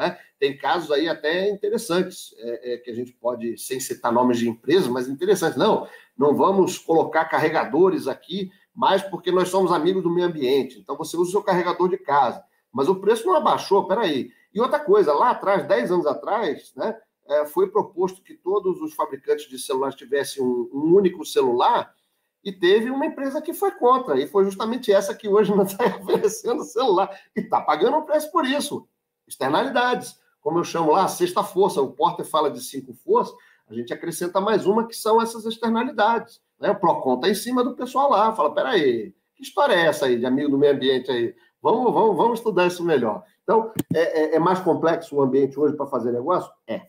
É? Tem casos aí até interessantes, é, é, que a gente pode, sem citar nomes de empresas, mas interessantes. Não, não vamos colocar carregadores aqui, mais porque nós somos amigos do meio ambiente. Então você usa o seu carregador de casa. Mas o preço não abaixou, peraí. E outra coisa, lá atrás, 10 anos atrás, né, é, foi proposto que todos os fabricantes de celulares tivessem um, um, único celular e teve uma empresa que foi contra, e foi justamente essa que hoje *laughs* não está oferecendo celular e está pagando um preço por isso. Externalidades. Como eu chamo lá, a sexta força, o Porter fala de cinco forças, a gente acrescenta mais uma que são essas externalidades. Né? O PROCON está em cima do pessoal lá, fala, peraí, que história é essa aí de amigo do meio ambiente aí? Vamos, vamos, vamos estudar isso melhor. Então, é, é, é mais complexo o ambiente hoje para fazer negócio? É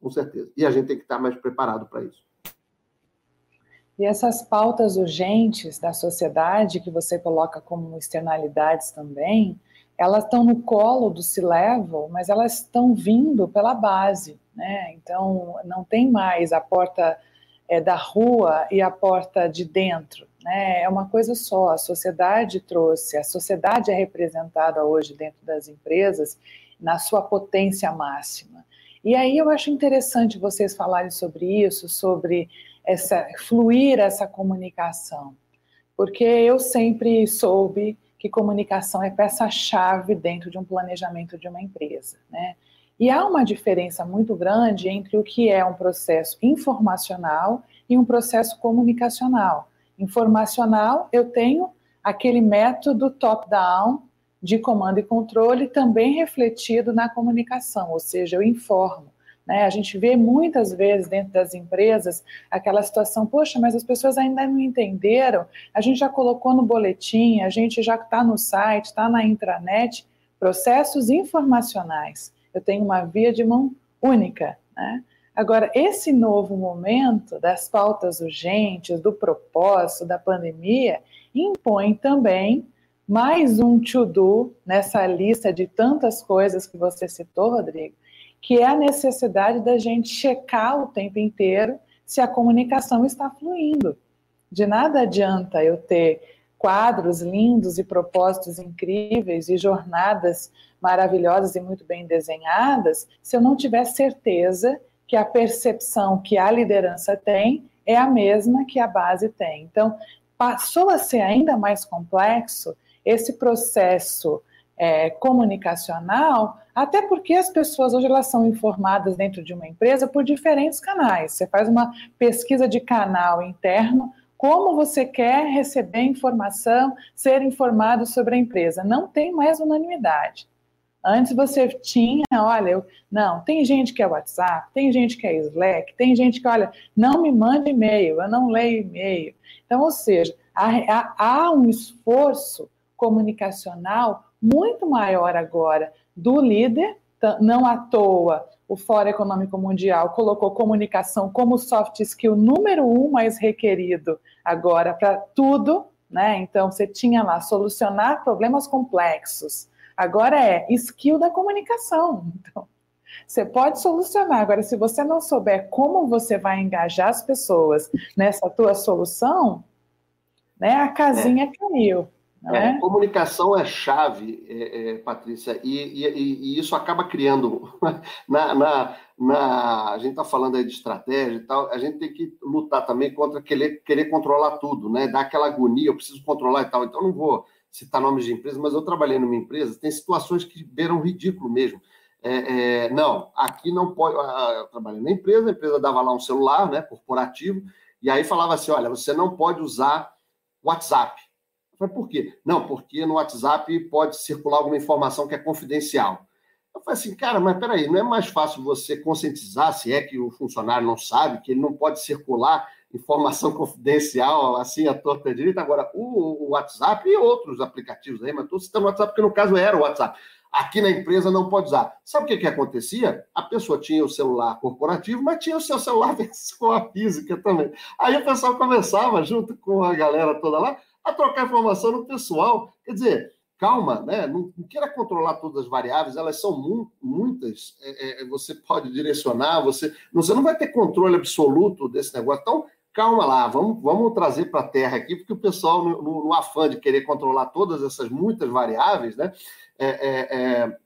com certeza. E a gente tem que estar mais preparado para isso. E essas pautas urgentes da sociedade, que você coloca como externalidades também, elas estão no colo do C-Level, mas elas estão vindo pela base. Né? Então, não tem mais a porta é, da rua e a porta de dentro. Né? É uma coisa só. A sociedade trouxe, a sociedade é representada hoje dentro das empresas na sua potência máxima. E aí eu acho interessante vocês falarem sobre isso, sobre essa fluir essa comunicação, porque eu sempre soube que comunicação é peça-chave dentro de um planejamento de uma empresa, né? E há uma diferença muito grande entre o que é um processo informacional e um processo comunicacional. Informacional, eu tenho aquele método top-down de comando e controle também refletido na comunicação, ou seja, eu informo. Né? A gente vê muitas vezes dentro das empresas aquela situação, poxa, mas as pessoas ainda não entenderam, a gente já colocou no boletim, a gente já está no site, está na intranet, processos informacionais. Eu tenho uma via de mão única. Né? Agora, esse novo momento das pautas urgentes, do propósito, da pandemia, impõe também mais um to-do nessa lista de tantas coisas que você citou, Rodrigo, que é a necessidade da gente checar o tempo inteiro se a comunicação está fluindo. De nada adianta eu ter quadros lindos e propósitos incríveis e jornadas maravilhosas e muito bem desenhadas, se eu não tiver certeza que a percepção que a liderança tem é a mesma que a base tem. Então, passou a ser ainda mais complexo esse processo é, comunicacional, até porque as pessoas hoje elas são informadas dentro de uma empresa por diferentes canais. Você faz uma pesquisa de canal interno, como você quer receber informação, ser informado sobre a empresa. Não tem mais unanimidade. Antes você tinha, olha, eu, não, tem gente que é WhatsApp, tem gente que é Slack, tem gente que, olha, não me manda e-mail, eu não leio e-mail. Então, ou seja, há, há, há um esforço comunicacional muito maior agora do líder, não à toa o Fórum Econômico Mundial colocou comunicação como soft skill número um mais requerido agora para tudo, né? Então você tinha lá solucionar problemas complexos. Agora é skill da comunicação. *laughs* Então, você pode solucionar. Agora, se você não souber como você vai engajar as pessoas nessa tua solução, né, a casinha é. caiu. É, é, comunicação é chave, é, é, Patrícia, e, e, e, isso acaba criando. *laughs* Na, na, na a gente está falando aí de estratégia e tal, a gente tem que lutar também contra querer, querer controlar tudo, né? Dar aquela agonia, eu preciso controlar e tal. Então, não vou citar nomes de empresa, mas eu trabalhei numa empresa, tem situações que beiram ridículo mesmo. É, é, não, aqui não pode. Eu trabalhei na empresa, a empresa dava lá um celular, né, corporativo, e aí falava assim: olha, você não pode usar WhatsApp. Falei, por quê? Não, porque no WhatsApp pode circular alguma informação que é confidencial. Eu falei assim, cara, mas peraí, não é mais fácil você conscientizar, se é que o funcionário não sabe, que ele não pode circular informação *laughs* confidencial assim à torta direita? Agora, o, WhatsApp e outros aplicativos aí, mas estou citando o WhatsApp porque no caso era o WhatsApp. Aqui na empresa não pode usar. Sabe o que, que acontecia? A pessoa tinha o celular corporativo, mas tinha o seu celular *laughs* versão física também. Aí o pessoal começava, junto com a galera toda lá, a trocar informação no pessoal. Quer dizer, calma, né? Não, não queira controlar todas as variáveis, elas são mu muitas. É, é, você pode direcionar, você, você não vai ter controle absoluto desse negócio. Então, calma lá, vamos, vamos trazer para a terra aqui, porque o pessoal, no, no, no, afã de querer controlar todas essas muitas variáveis, né? É, é, é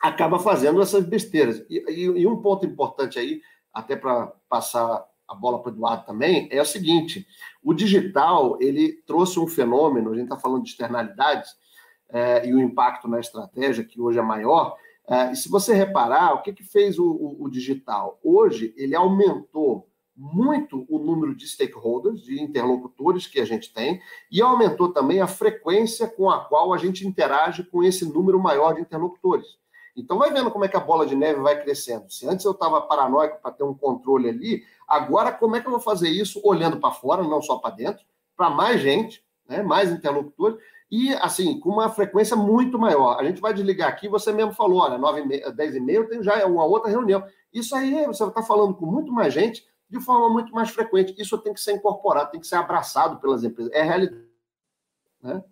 acaba fazendo essas besteiras. E, e, e um ponto importante aí, até para passar a bola para o Eduardo também, é o seguinte: o digital ele trouxe um fenômeno, a gente está falando de externalidades é, e o impacto na estratégia, que hoje é maior. É, e se você reparar, o que, que fez o, o, o digital? Hoje, ele aumentou muito o número de stakeholders, de interlocutores que a gente tem, e aumentou também a frequência com a qual a gente interage com esse número maior de interlocutores. Então, vai vendo como é que a bola de neve vai crescendo. Se antes eu estava paranoico para ter um controle ali, agora como é que eu vou fazer isso olhando para fora, não só para dentro, para mais gente, né, mais interlocutores, e assim, com uma frequência muito maior. A gente vai desligar aqui, você mesmo falou, olha, 9 10 e meia tem já uma outra reunião. Isso aí você está falando com muito mais gente de forma muito mais frequente. Isso tem que ser incorporado, tem que ser abraçado pelas empresas. É realidade. Né?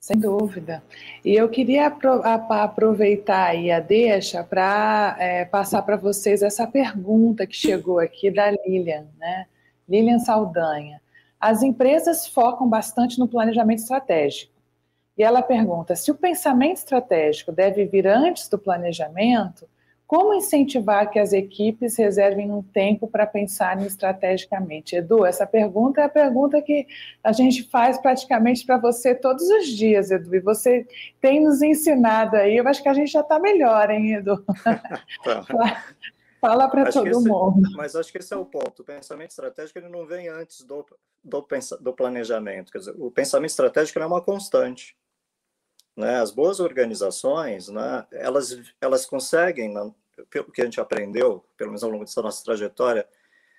Sem dúvida. E eu queria aproveitar aí a deixa para é, passar para vocês essa pergunta que chegou aqui da Lilian, né? Lilian Saldanha. As empresas focam bastante no planejamento estratégico. E ela pergunta: se o pensamento estratégico deve vir antes do planejamento, como incentivar que as equipes reservem um tempo para pensarem estrategicamente? Edu, essa pergunta é a pergunta que a gente faz praticamente para você todos os dias, Edu, e você tem nos ensinado aí. Eu acho que a gente já está melhor, hein, Edu? *laughs* Tá. Fala para todo esse, mundo. Mas acho que esse é o ponto. O pensamento estratégico ele não vem antes do, do, do planejamento. Quer dizer, o pensamento estratégico é uma constante. Né? As boas organizações, né, elas, elas conseguem, pelo que a gente aprendeu, pelo menos ao longo dessa nossa trajetória,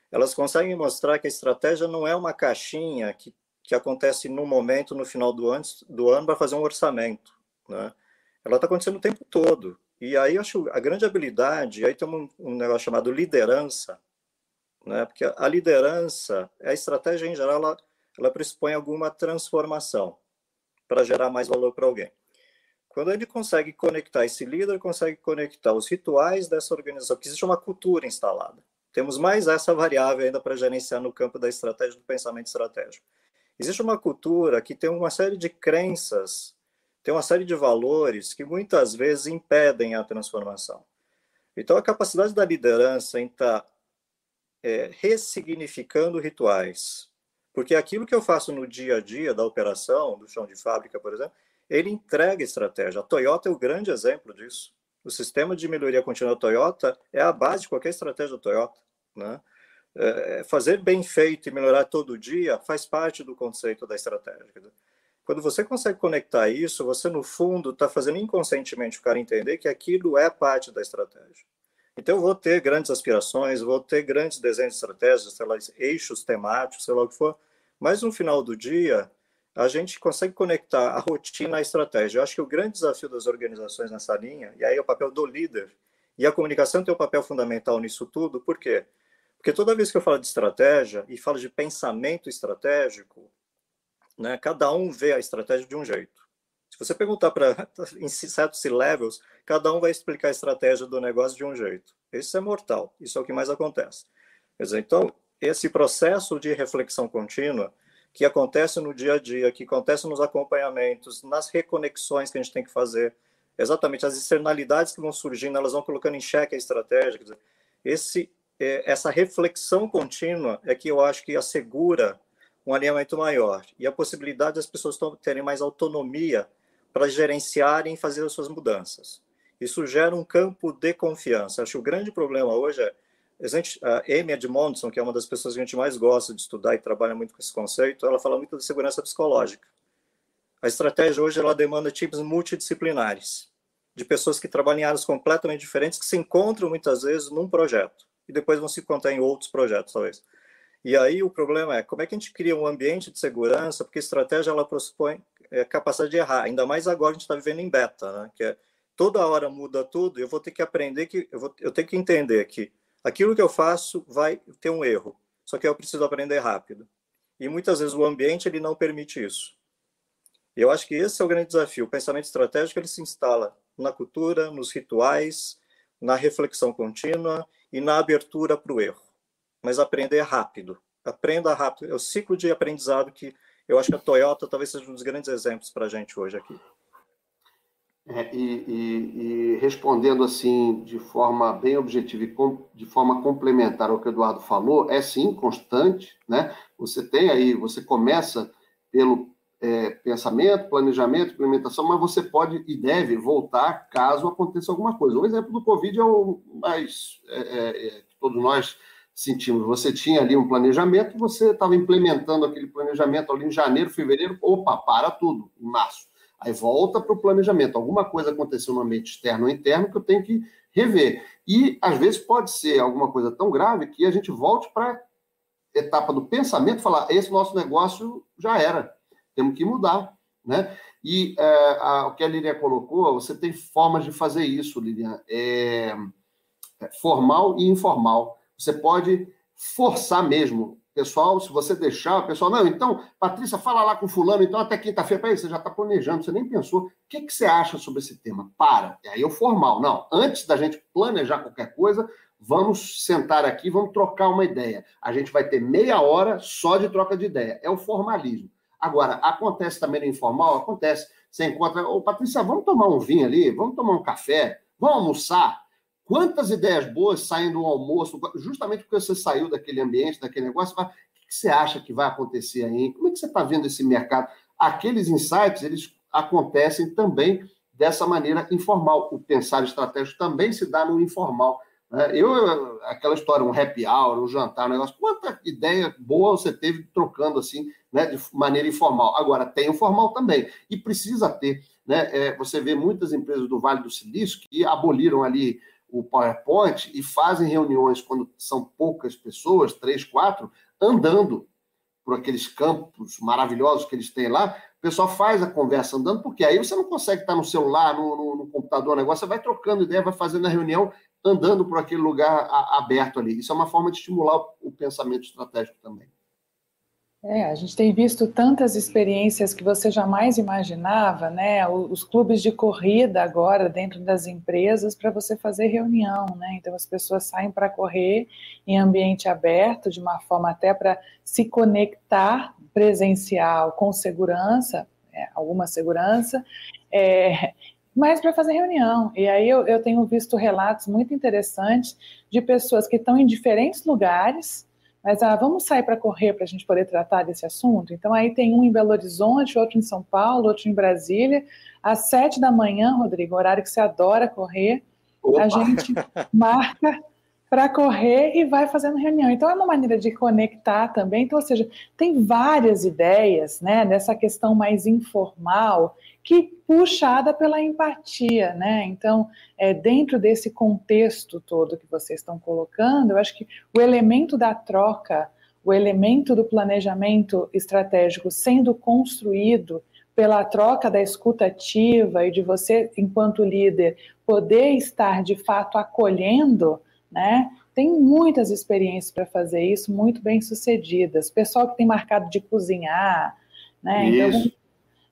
elas conseguem mostrar que a estratégia não é uma caixinha que, que acontece no momento, no final do ano, do ano para fazer um orçamento. Né? Ela está acontecendo o tempo todo. E aí eu acho a grande habilidade, aí tem um, um negócio chamado liderança, né? porque a liderança, a estratégia em geral, ela, ela pressupõe alguma transformação para gerar mais valor para alguém. Quando ele consegue conectar, esse líder consegue conectar os rituais dessa organização, que existe uma cultura instalada. Temos mais essa variável ainda para gerenciar no campo da estratégia do pensamento estratégico. Existe uma cultura que tem uma série de crenças, tem uma série de valores que muitas vezes impedem a transformação. Então, a capacidade da liderança em estar tá, é, ressignificando rituais, porque aquilo que eu faço no dia a dia da operação, do chão de fábrica, por exemplo, ele entrega estratégia. A Toyota é o grande exemplo disso. O sistema de melhoria contínua da Toyota é a base de qualquer estratégia da Toyota. Né? É, fazer bem feito e melhorar todo dia faz parte do conceito da estratégia. Quando você consegue conectar isso, você, no fundo, está fazendo inconscientemente o cara entender que aquilo é parte da estratégia. Então, eu vou ter grandes aspirações, vou ter grandes desenhos de estratégias, sei lá, eixos temáticos, sei lá o que for, mas no final do dia, a gente consegue conectar a rotina à estratégia. Eu acho que o grande desafio das organizações nessa linha, e aí é o papel do líder, e a comunicação tem um papel fundamental nisso tudo, por quê? Porque toda vez que eu falo de estratégia e falo de pensamento estratégico, né? Cada um vê a estratégia de um jeito. Se você perguntar para *laughs* em certos levels, cada um vai explicar a estratégia do negócio de um jeito. Isso é mortal. Isso é o que mais acontece. Dizer, então, esse processo de reflexão contínua que acontece no dia a dia, que acontece nos acompanhamentos, nas reconexões que a gente tem que fazer, exatamente as externalidades que vão surgindo, elas vão colocando em xeque a estratégia. Dizer, esse, é, essa reflexão contínua é que eu acho que assegura um alinhamento maior e a possibilidade das pessoas terem mais autonomia para gerenciarem e fazer as suas mudanças. Isso gera um campo de confiança. Acho que o grande problema hoje é a Amy Edmondson, que é uma das pessoas que a gente mais gosta de estudar e trabalha muito com esse conceito, ela fala muito de segurança psicológica. A estratégia hoje ela demanda times multidisciplinares, de pessoas que trabalham em áreas completamente diferentes, que se encontram muitas vezes num projeto e depois vão se encontrar em outros projetos, talvez. E aí o problema é como é que a gente cria um ambiente de segurança, porque a estratégia ela pressupõe é, capacidade de errar, ainda mais agora a gente está vivendo em beta, né? que é toda hora muda tudo, eu vou ter que aprender que eu, vou, eu tenho que entender que aquilo que eu faço vai ter um erro, só que eu preciso aprender rápido. E muitas vezes o ambiente ele não permite isso. Eu acho que esse é o grande desafio. O pensamento estratégico ele se instala na cultura, nos rituais, na reflexão contínua e na abertura para o erro mas aprender rápido. Aprenda rápido. É o ciclo de aprendizado que eu acho que a Toyota talvez seja um dos grandes exemplos para a gente hoje aqui. É, e, e, e, respondendo assim de forma bem objetiva e com, de forma complementar ao que o Eduardo falou, é sim constante, né? Você tem aí, você começa pelo é, pensamento, planejamento, implementação, mas você pode e deve voltar caso aconteça alguma coisa. O exemplo do Covid é o mais é, é, é todos nós sentimos. Você tinha ali um planejamento, você estava implementando aquele planejamento ali em janeiro, fevereiro, opa, para tudo, em março. Aí volta para o planejamento. Alguma coisa aconteceu no ambiente externo ou interno que eu tenho que rever. E, às vezes, pode ser alguma coisa tão grave que a gente volte para a etapa do pensamento falar: esse nosso negócio já era, temos que mudar. Né? E é, a, o que a Lilian colocou, você tem formas de fazer isso, Lilian, é, é formal e informal. Você pode forçar mesmo. Pessoal, se você deixar, o pessoal, não, então, Patrícia, fala lá com fulano, então até quinta-feira, peraí, você já está planejando, você nem pensou. O que, que você acha sobre esse tema? Para. E aí é o formal. Não, antes da gente planejar qualquer coisa, vamos sentar aqui, vamos trocar uma ideia. A gente vai ter meia hora só de troca de ideia. É o formalismo. Agora, acontece também no informal? Acontece. Você encontra, ô Patrícia, vamos tomar um vinho ali, vamos tomar um café, vamos almoçar. Quantas ideias boas saem do almoço, justamente porque você saiu daquele ambiente, daquele negócio, o que você acha que vai acontecer aí? Como é que você está vendo esse mercado? Aqueles insights, eles acontecem também dessa maneira informal. O pensar estratégico também se dá no informal. Né? Eu, aquela história, um happy hour, um jantar, um negócio, quanta ideia boa você teve trocando assim, né, de maneira informal. Agora, tem o formal também, e precisa ter. Né? É, você vê muitas empresas do Vale do Silício que aboliram ali o PowerPoint e fazem reuniões quando são poucas pessoas, três, quatro, andando por aqueles campos maravilhosos que eles têm lá. O pessoal faz a conversa andando, porque aí você não consegue estar no celular, no, no, no computador, negócio, você vai trocando ideia, vai fazendo a reunião andando por aquele lugar a, aberto ali. Isso é uma forma de estimular o, o pensamento estratégico também. É, a gente tem visto tantas experiências que você jamais imaginava, né? Os clubes de corrida agora dentro das empresas para você fazer reunião, né? Então as pessoas saem para correr em ambiente aberto, de uma forma até para se conectar presencial com segurança, é, alguma segurança, é, mas para fazer reunião. E aí eu, eu tenho visto relatos muito interessantes de pessoas que estão em diferentes lugares mas ah, vamos sair para correr para a gente poder tratar desse assunto? Então, aí tem um em Belo Horizonte, outro em São Paulo, outro em Brasília, às sete da manhã, Rodrigo, horário que você adora correr, Opa. a gente *laughs* marca para correr e vai fazendo reunião. Então, é uma maneira de conectar também. Então, ou seja, tem várias ideias né, nessa questão mais informal que puxada pela empatia, né? Então, é, dentro desse contexto todo que vocês estão colocando, eu acho que o elemento da troca, o elemento do planejamento estratégico sendo construído pela troca da escutativa e de você, enquanto líder, poder estar de fato acolhendo né? Tem muitas experiências para fazer isso, muito bem sucedidas. Pessoal que tem marcado de cozinhar, né? Então,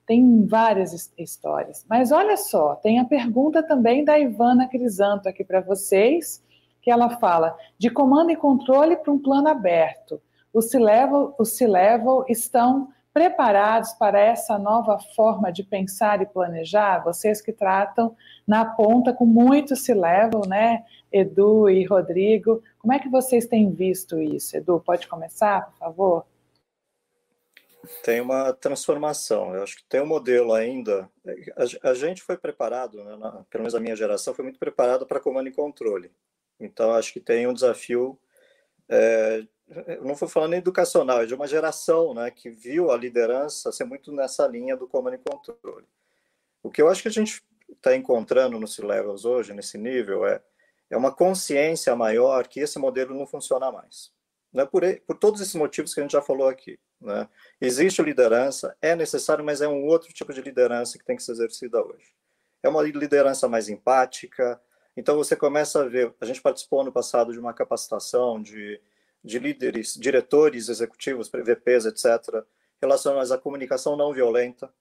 tem várias histórias. Mas olha só, tem a pergunta também da Ivana Crisanto aqui para vocês, que ela fala de comando e controle para um plano aberto. Os C-Level estão preparados para essa nova forma de pensar e planejar? Vocês que tratam na ponta com muito C-Level, né? Edu e Rodrigo. Como é que vocês têm visto isso? Edu, pode começar, por favor? Tem uma transformação. Eu acho que tem um modelo ainda. A, gente foi preparado, né, na, pelo menos a minha geração, foi muito preparada para comando e controle. Então, acho que tem um desafio. É, não vou falar nem educacional, é de uma geração né, que viu a liderança ser muito nessa linha do comando e controle. O que eu acho que a gente está encontrando no C-Levels hoje, nesse nível, é é uma consciência maior que esse modelo não funciona mais. Né? Por, por todos esses motivos que a gente já falou aqui. Né? Existe liderança, é necessário, mas é um outro tipo de liderança que tem que ser exercida hoje. É uma liderança mais empática. Então você começa a ver. A gente participou no passado de uma capacitação de, de líderes, diretores executivos, VPs, etc., relacionados à comunicação não violenta.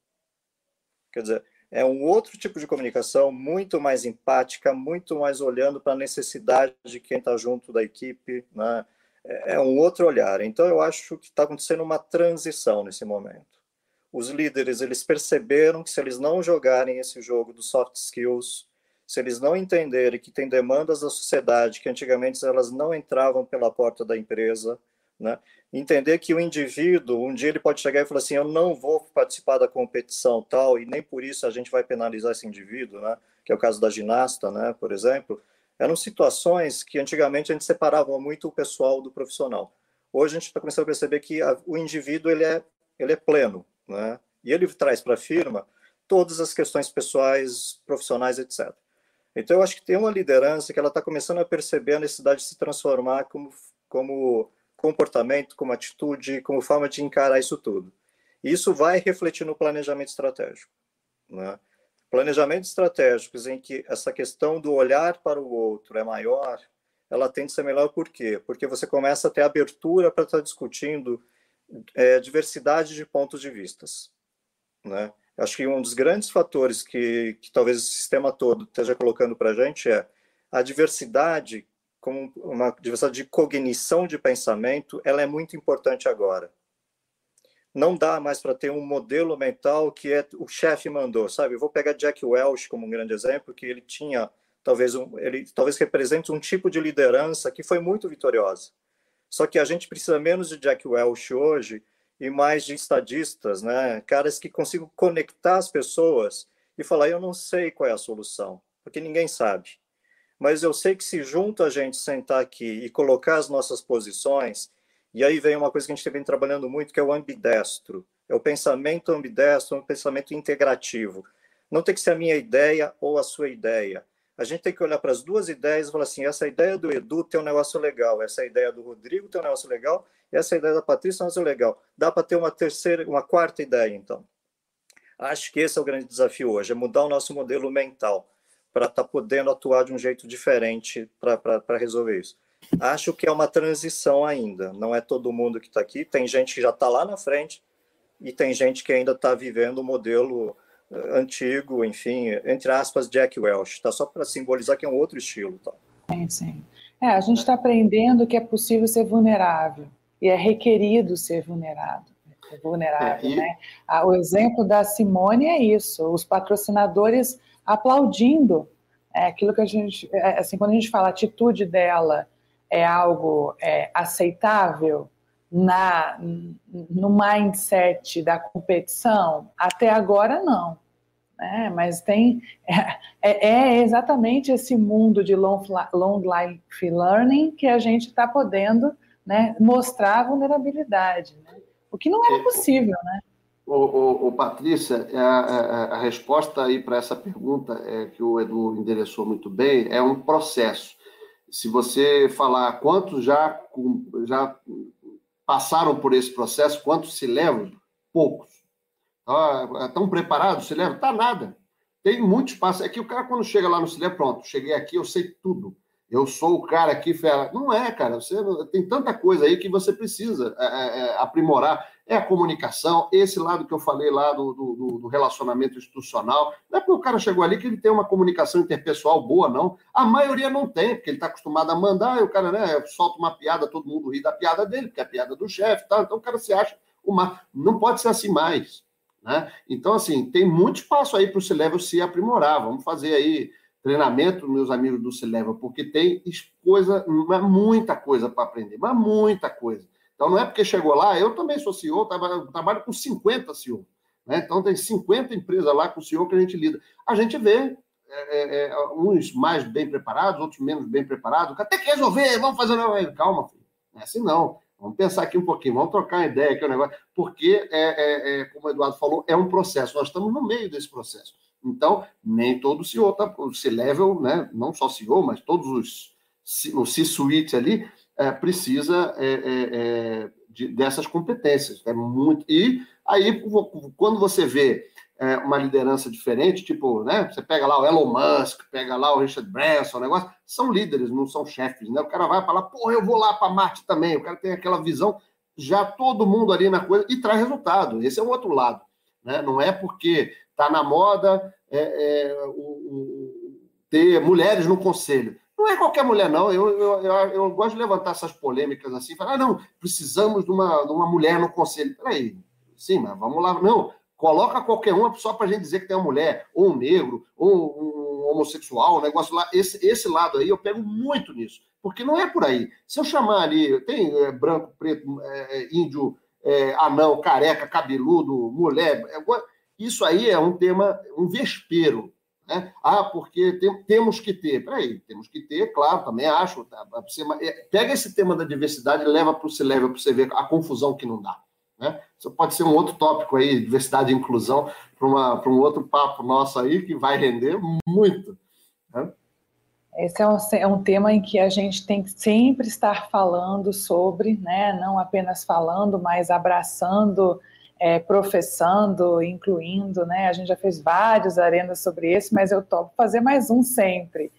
Quer dizer, é um outro tipo de comunicação, muito mais empática, muito mais olhando para a necessidade de quem está junto da equipe, né? É, é um outro olhar. Então, eu acho que está acontecendo uma transição nesse momento. Os líderes, eles perceberam que se eles não jogarem esse jogo dos soft skills, se eles não entenderem que tem demandas da sociedade que antigamente elas não entravam pela porta da empresa, né? Entender que o indivíduo, um dia ele pode chegar e falar assim, eu não vou participar da competição tal, e nem por isso a gente vai penalizar esse indivíduo, né? que é o caso da ginasta, né? por exemplo, eram situações que antigamente a gente separava muito o pessoal do profissional. Hoje a gente está começando a perceber que a, o indivíduo ele é, ele é pleno, né? e ele traz para a firma todas as questões pessoais, profissionais, etc. Então eu acho que tem uma liderança que ela está começando a perceber a necessidade de se transformar como, como comportamento, como atitude, como forma de encarar isso tudo. E isso vai refletir no planejamento estratégico. Né? Planejamentos estratégicos em que essa questão do olhar para o outro é maior, ela tende a ser melhor por quê? Porque você começa a ter abertura para estar discutindo é, diversidade de pontos de vistas. Né? Acho que um dos grandes fatores que, que talvez o sistema todo esteja colocando para a gente é a diversidade como uma diversidade de cognição de pensamento, ela é muito importante agora. Não dá mais para ter um modelo mental que é o chefe mandou, sabe? Eu vou pegar Jack Welch como um grande exemplo, que ele tinha talvez um, ele talvez represente um tipo de liderança que foi muito vitoriosa. Só que a gente precisa menos de Jack Welch hoje e mais de estadistas, né? Caras que consigam conectar as pessoas e falar: eu não sei qual é a solução, porque ninguém sabe mas eu sei que se junto a gente sentar aqui e colocar as nossas posições, e aí vem uma coisa que a gente vem trabalhando muito, que é o ambidestro. É o pensamento ambidestro, é um pensamento integrativo. Não tem que ser a minha ideia ou a sua ideia. A gente tem que olhar para as duas ideias e falar assim: essa ideia do Edu tem um negócio legal, essa ideia do Rodrigo tem um negócio legal, essa ideia da Patrícia tem um negócio legal. Dá para ter uma terceira, uma quarta ideia, então. Acho que esse é o grande desafio hoje, é mudar o nosso modelo mental para estar tá podendo atuar de um jeito diferente para resolver isso. Acho que é uma transição ainda, não é todo mundo que está aqui, tem gente que já está lá na frente e tem gente que ainda está vivendo o modelo antigo, enfim, entre aspas, Jack Welch, tá? Só para simbolizar que é um outro estilo. Tá? Sim, sim. É, a gente está aprendendo que é possível ser vulnerável e é requerido ser vulnerável. Vulnerável, é, e... né? Ah, o exemplo da Simone é isso. Os patrocinadores aplaudindo é, aquilo que a gente, é, assim, quando a gente fala a atitude dela é algo é, aceitável na, no mindset da competição? Até agora, não. Né? Mas tem é, é, é exatamente esse mundo de long, long life learning que a gente está podendo né, mostrar a vulnerabilidade, né? o que não era é, possível, né? O, o, o Patrícia, a, a, a, resposta aí para essa pergunta é, que o Edu endereçou muito bem é um processo. Se você falar quantos já, já passaram por esse processo, quantos se levam? Poucos. Ah, estão preparados? Se levam? Tá nada. Tem muito espaço. É que o cara, quando chega lá no Cile, pronto, cheguei aqui, eu sei tudo eu sou o cara aqui, fera. Não é, cara. Você tem tanta coisa aí que você precisa é, é, é, aprimorar. É a comunicação, esse lado que eu falei lá do, do, do, relacionamento institucional. Não é porque o cara chegou ali que ele tem uma comunicação interpessoal boa, não. A maioria não tem, porque ele está acostumado a mandar, e o cara né, solta uma piada, todo mundo ri da piada dele, porque é a piada do chefe, tá? Então o cara se acha uma. Não pode ser assim mais. Né? Então, assim, tem muito espaço aí para o C-Level se aprimorar. Vamos fazer aí treinamento, meus amigos do Leva, porque tem coisa, muita coisa para aprender, mas muita coisa. Então, não é porque chegou lá, eu também sou CEO, trabalho, trabalho com 50 CEO. Né? Então, tem 50 empresas lá com o CEO que a gente lida. A gente vê é, é, é, uns mais bem preparados, outros menos bem preparados. Até que resolver, vamos fazer. Calma, filho. Não é assim não. Vamos pensar aqui um pouquinho, vamos trocar uma ideia aqui, um negócio, porque, é, é, é, como o Eduardo falou, é um processo. Nós estamos no meio desse processo. Então, nem todo CEO, tá, o C-Level, né, não só CEO, mas todos os o C-Suite ali, é, precisa é, é, é, de, dessas competências. É muito, e aí, quando você vê é, uma liderança diferente, tipo, né, você pega lá o Elon Musk, pega lá o Richard Branson, o negócio, são líderes, não são chefes. Né? O cara vai falar, pô, eu vou lá para Marte também. O cara tem aquela visão, já todo mundo ali na coisa, e traz resultado. Esse é o outro lado. Né? Não é porque está na moda é, é, o, o, ter mulheres no conselho. Não é qualquer mulher, não. Eu, eu, eu, eu gosto de levantar essas polêmicas assim, falar, ah, não, precisamos de uma, de uma mulher no conselho. Peraí, sim, mas vamos lá. Não, coloca qualquer uma só para a gente dizer que tem uma mulher, ou um negro, ou um homossexual, um negócio lá. Esse, esse lado aí eu pego muito nisso, porque não é por aí. Se eu chamar ali, tem é, branco, preto, é, é índio, é, anão, careca, cabeludo, mulher. É, isso aí é um tema, um vespeiro. Né? Ah, porque tem, temos que ter. Peraí, temos que ter, claro, também acho. Tá? É, pega esse tema da diversidade e leva para o leva para você ver a confusão que não dá. Né? Isso pode ser um outro tópico aí, diversidade e inclusão, para um outro papo nosso aí, que vai render muito. Né? Esse é um, é um, tema em que a gente tem que sempre estar falando sobre, né? não apenas falando, mas abraçando é, professando, incluindo, né? A gente já fez vários arenas sobre esse, mas eu topo fazer mais um sempre.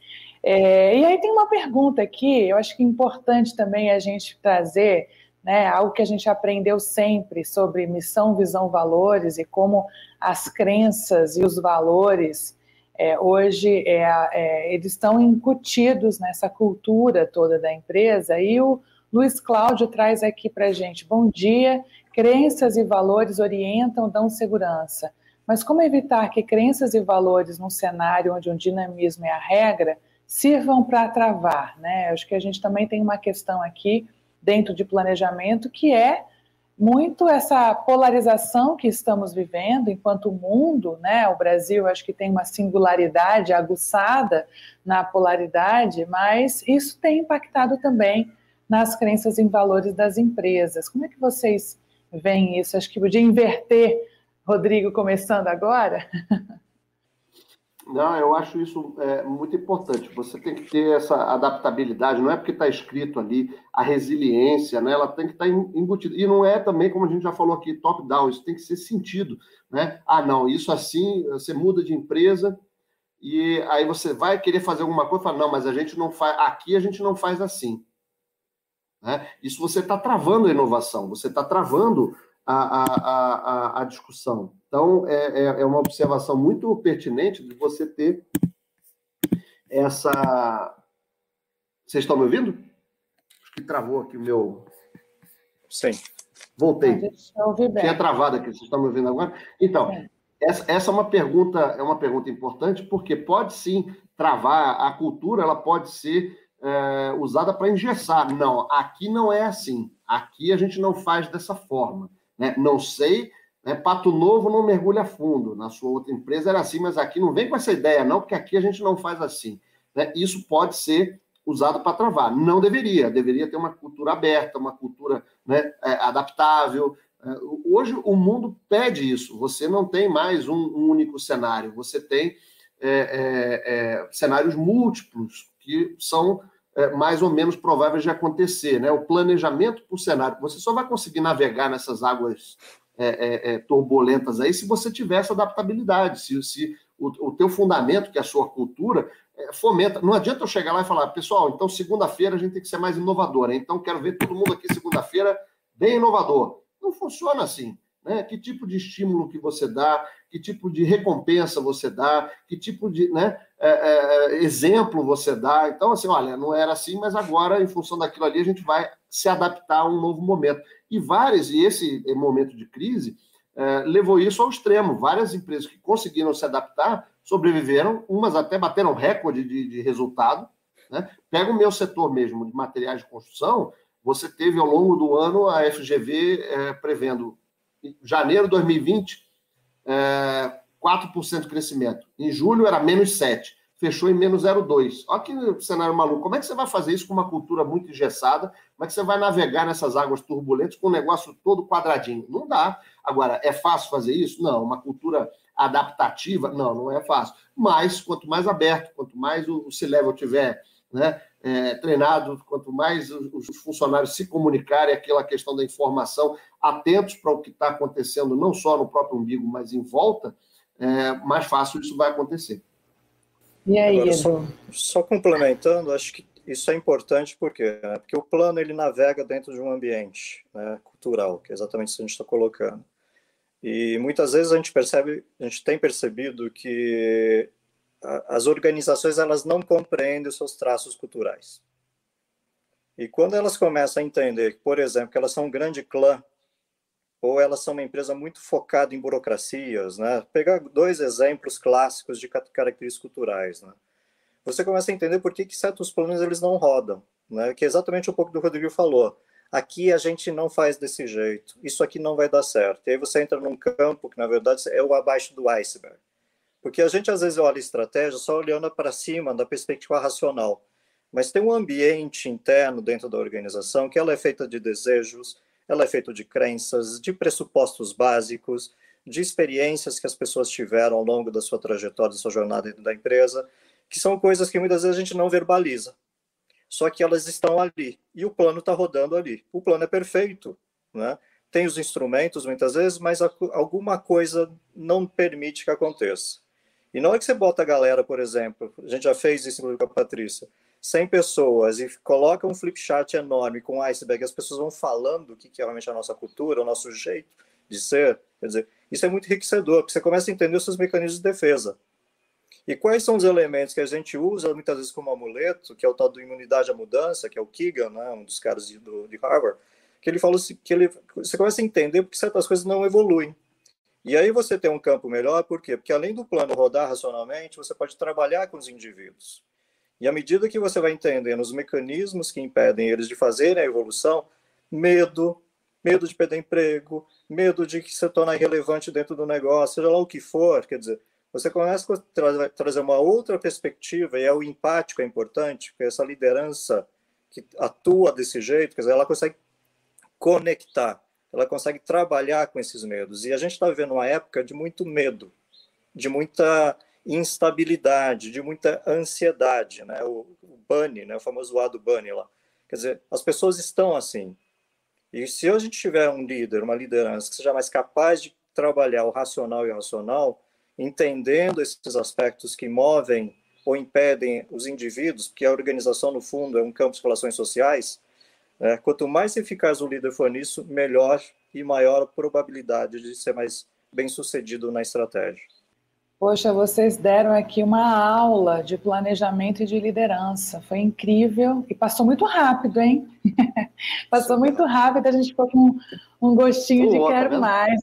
É, e aí tem uma pergunta aqui, eu acho que é importante também a gente trazer, né, algo que a gente aprendeu sempre sobre missão, visão, valores e como as crenças e os valores é, hoje é, é eles estão incutidos nessa cultura toda da empresa e o Luiz Cláudio traz aqui para gente, bom dia, Crenças e valores orientam, dão segurança. Mas como evitar que crenças e valores num cenário onde o dinamismo é a regra sirvam para travar? Né? Acho que a gente também tem uma questão aqui dentro de planejamento que é muito essa polarização que estamos vivendo enquanto mundo, né? O Brasil acho que tem uma singularidade aguçada na polaridade, mas isso tem impactado também nas crenças e valores das empresas. Como é que vocês vem isso. Acho que podia inverter, Rodrigo, começando agora. Não, eu acho isso é, muito importante. Você tem que ter essa adaptabilidade, não é porque está escrito ali, a resiliência, né? ela tem que estar tá embutida. E não é também, como a gente já falou aqui, top-down, isso tem que ser sentido. Né? Ah, não, isso assim, você muda de empresa e aí você vai querer fazer alguma coisa fala, não, mas a gente não faz, aqui a gente não faz assim. Né? Isso você está travando a inovação, você está travando a, a, a, a, discussão. Então, é, é, é uma observação muito pertinente de você ter essa. Vocês estão me ouvindo? Acho que travou aqui o meu. Sim. Voltei. Tinha travado aqui, vocês estão me ouvindo agora? Então, essa, essa é uma pergunta, é uma pergunta importante, porque pode sim travar a cultura, ela pode ser é, usada para engessar. Não, aqui não é assim. Aqui a gente não faz dessa forma. Né? Não sei, né? Pato Novo não mergulha fundo. Na sua outra empresa era assim, mas aqui não vem com essa ideia, não, porque aqui a gente não faz assim. Né? Isso pode ser usado para travar. Não deveria. Deveria ter uma cultura aberta, uma cultura né, é, adaptável. É, hoje o mundo pede isso. Você não tem mais um, único cenário. Você tem é, é, é cenários múltiplos que são é, mais ou menos prováveis de acontecer. Né? O planejamento por cenário. Você só vai conseguir navegar nessas águas turbulentas aí se você tiver essa adaptabilidade, se, se o, o teu fundamento, que é a sua cultura, é, fomenta. Não adianta eu chegar lá e falar, pessoal, então segunda-feira a gente tem que ser mais inovador, então quero ver todo mundo aqui segunda-feira bem inovador. Não funciona assim. Né? Que tipo de estímulo que você dá, que tipo de recompensa você dá, que tipo de né, é, é, exemplo você dá. Então, assim, olha, não era assim, mas agora, em função daquilo ali, a gente vai se adaptar a um novo momento. E várias, e esse momento de crise, é, levou isso ao extremo. Várias empresas que conseguiram se adaptar sobreviveram, umas até bateram recorde de, de resultado. Né? Pega o meu setor mesmo, de materiais de construção, você teve ao longo do ano a FGV é, prevendo, janeiro de 2020, é, 4% de crescimento. Em julho era menos 7% fechou em menos 0,2. Olha que cenário maluco. Como é que você vai fazer isso com uma cultura muito engessada? Como é que você vai navegar nessas águas turbulentas com um negócio todo quadradinho? Não dá. Agora, é fácil fazer isso? Não. Uma cultura adaptativa? Não, não é fácil. Mas, quanto mais aberto, quanto mais o C-Level tiver né, é, treinado, quanto mais os, os funcionários se comunicarem, aquela questão da informação, atentos para o que está acontecendo, não só no próprio umbigo, mas em volta, é, mais fácil isso vai acontecer. E aí, Agora, só, só, complementando, acho que isso é importante porque, né? porque o plano ele navega dentro de um ambiente né, cultural, que é exatamente isso que a gente está colocando. E muitas vezes a gente percebe, a gente tem percebido que as organizações elas não compreendem os seus traços culturais. E quando elas começam a entender, por exemplo, que elas são um grande clã ou elas são uma empresa muito focada em burocracias, né? Pegar dois exemplos clássicos de características culturais, né? Você começa a entender por que, que certos planos eles não rodam, né? Que é exatamente um pouco do que o Rodrigo falou. Aqui a gente não faz desse jeito, isso aqui não vai dar certo. E aí você entra num campo que, na verdade, é o abaixo do iceberg. Porque a gente, às vezes, olha estratégia só olhando para cima, da perspectiva racional. Mas tem um ambiente interno dentro da organização que ela é feita de desejos, ela é feita de crenças, de pressupostos básicos, de experiências que as pessoas tiveram ao longo da sua trajetória, da sua jornada dentro da empresa, que são coisas que muitas vezes a gente não verbaliza. Só que elas estão ali e o plano está rodando ali. O plano é perfeito, né? Tem os instrumentos muitas vezes, mas alguma coisa não permite que aconteça. E não é que você bota a galera, por exemplo, a gente já fez isso com a Patrícia, 100 pessoas e coloca um flip chart enorme com iceberg, as pessoas vão falando o que é realmente a nossa cultura, o nosso jeito de ser, quer dizer, isso é muito enriquecedor, porque você começa a entender os seus mecanismos de defesa. E quais são os elementos que a gente usa muitas vezes como amuleto, que é o tal do imunidade à mudança, que é o Keegan, né, um dos caras de, do, de Harvard, que ele falou que ele, você começa a entender porque certas coisas não evoluem. E aí você tem um campo melhor, por quê? Porque além do plano rodar racionalmente, você pode trabalhar com os indivíduos. E à medida que você vai entendendo os mecanismos que impedem eles de fazerem a evolução, medo, medo de perder emprego, medo de que se tornar irrelevante dentro do negócio, seja lá o que for, quer dizer, você começa a tra trazer uma outra perspectiva, e é o empático é importante, porque essa liderança que atua desse jeito, quer dizer, ela consegue conectar, ela consegue trabalhar com esses medos. E a gente está vivendo uma época de muito medo, de muita instabilidade, de muita ansiedade, né? O, o bunny, né? O famoso A do bunny lá. Quer dizer, as pessoas estão assim. E se a gente tiver um líder, uma liderança que seja mais capaz de trabalhar o racional e o irracional, entendendo esses aspectos que movem ou impedem os indivíduos, porque a organização, no fundo, é um campo de relações sociais, né? quanto mais eficaz o líder for nisso, melhor e maior a probabilidade de ser mais bem sucedido na estratégia. Poxa, vocês deram aqui uma aula de planejamento e de liderança. Foi incrível e passou muito rápido, hein? *laughs* passou muito rápido, a gente ficou com um gostinho de quero tá mais.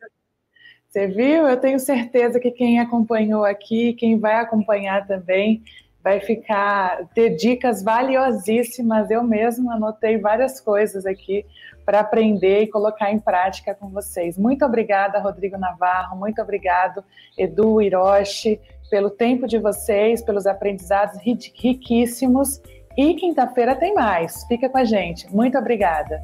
Você viu? Eu tenho certeza que quem acompanhou aqui, quem vai acompanhar também, vai ficar ter dicas valiosíssimas. Eu mesmo anotei várias coisas aqui para aprender e colocar em prática com vocês. Muito obrigada, Rodrigo Navarro, muito obrigado, Edu Hiroshi, pelo tempo de vocês, pelos aprendizados riquíssimos. E quinta-feira tem mais. Fica com a gente. Muito obrigada.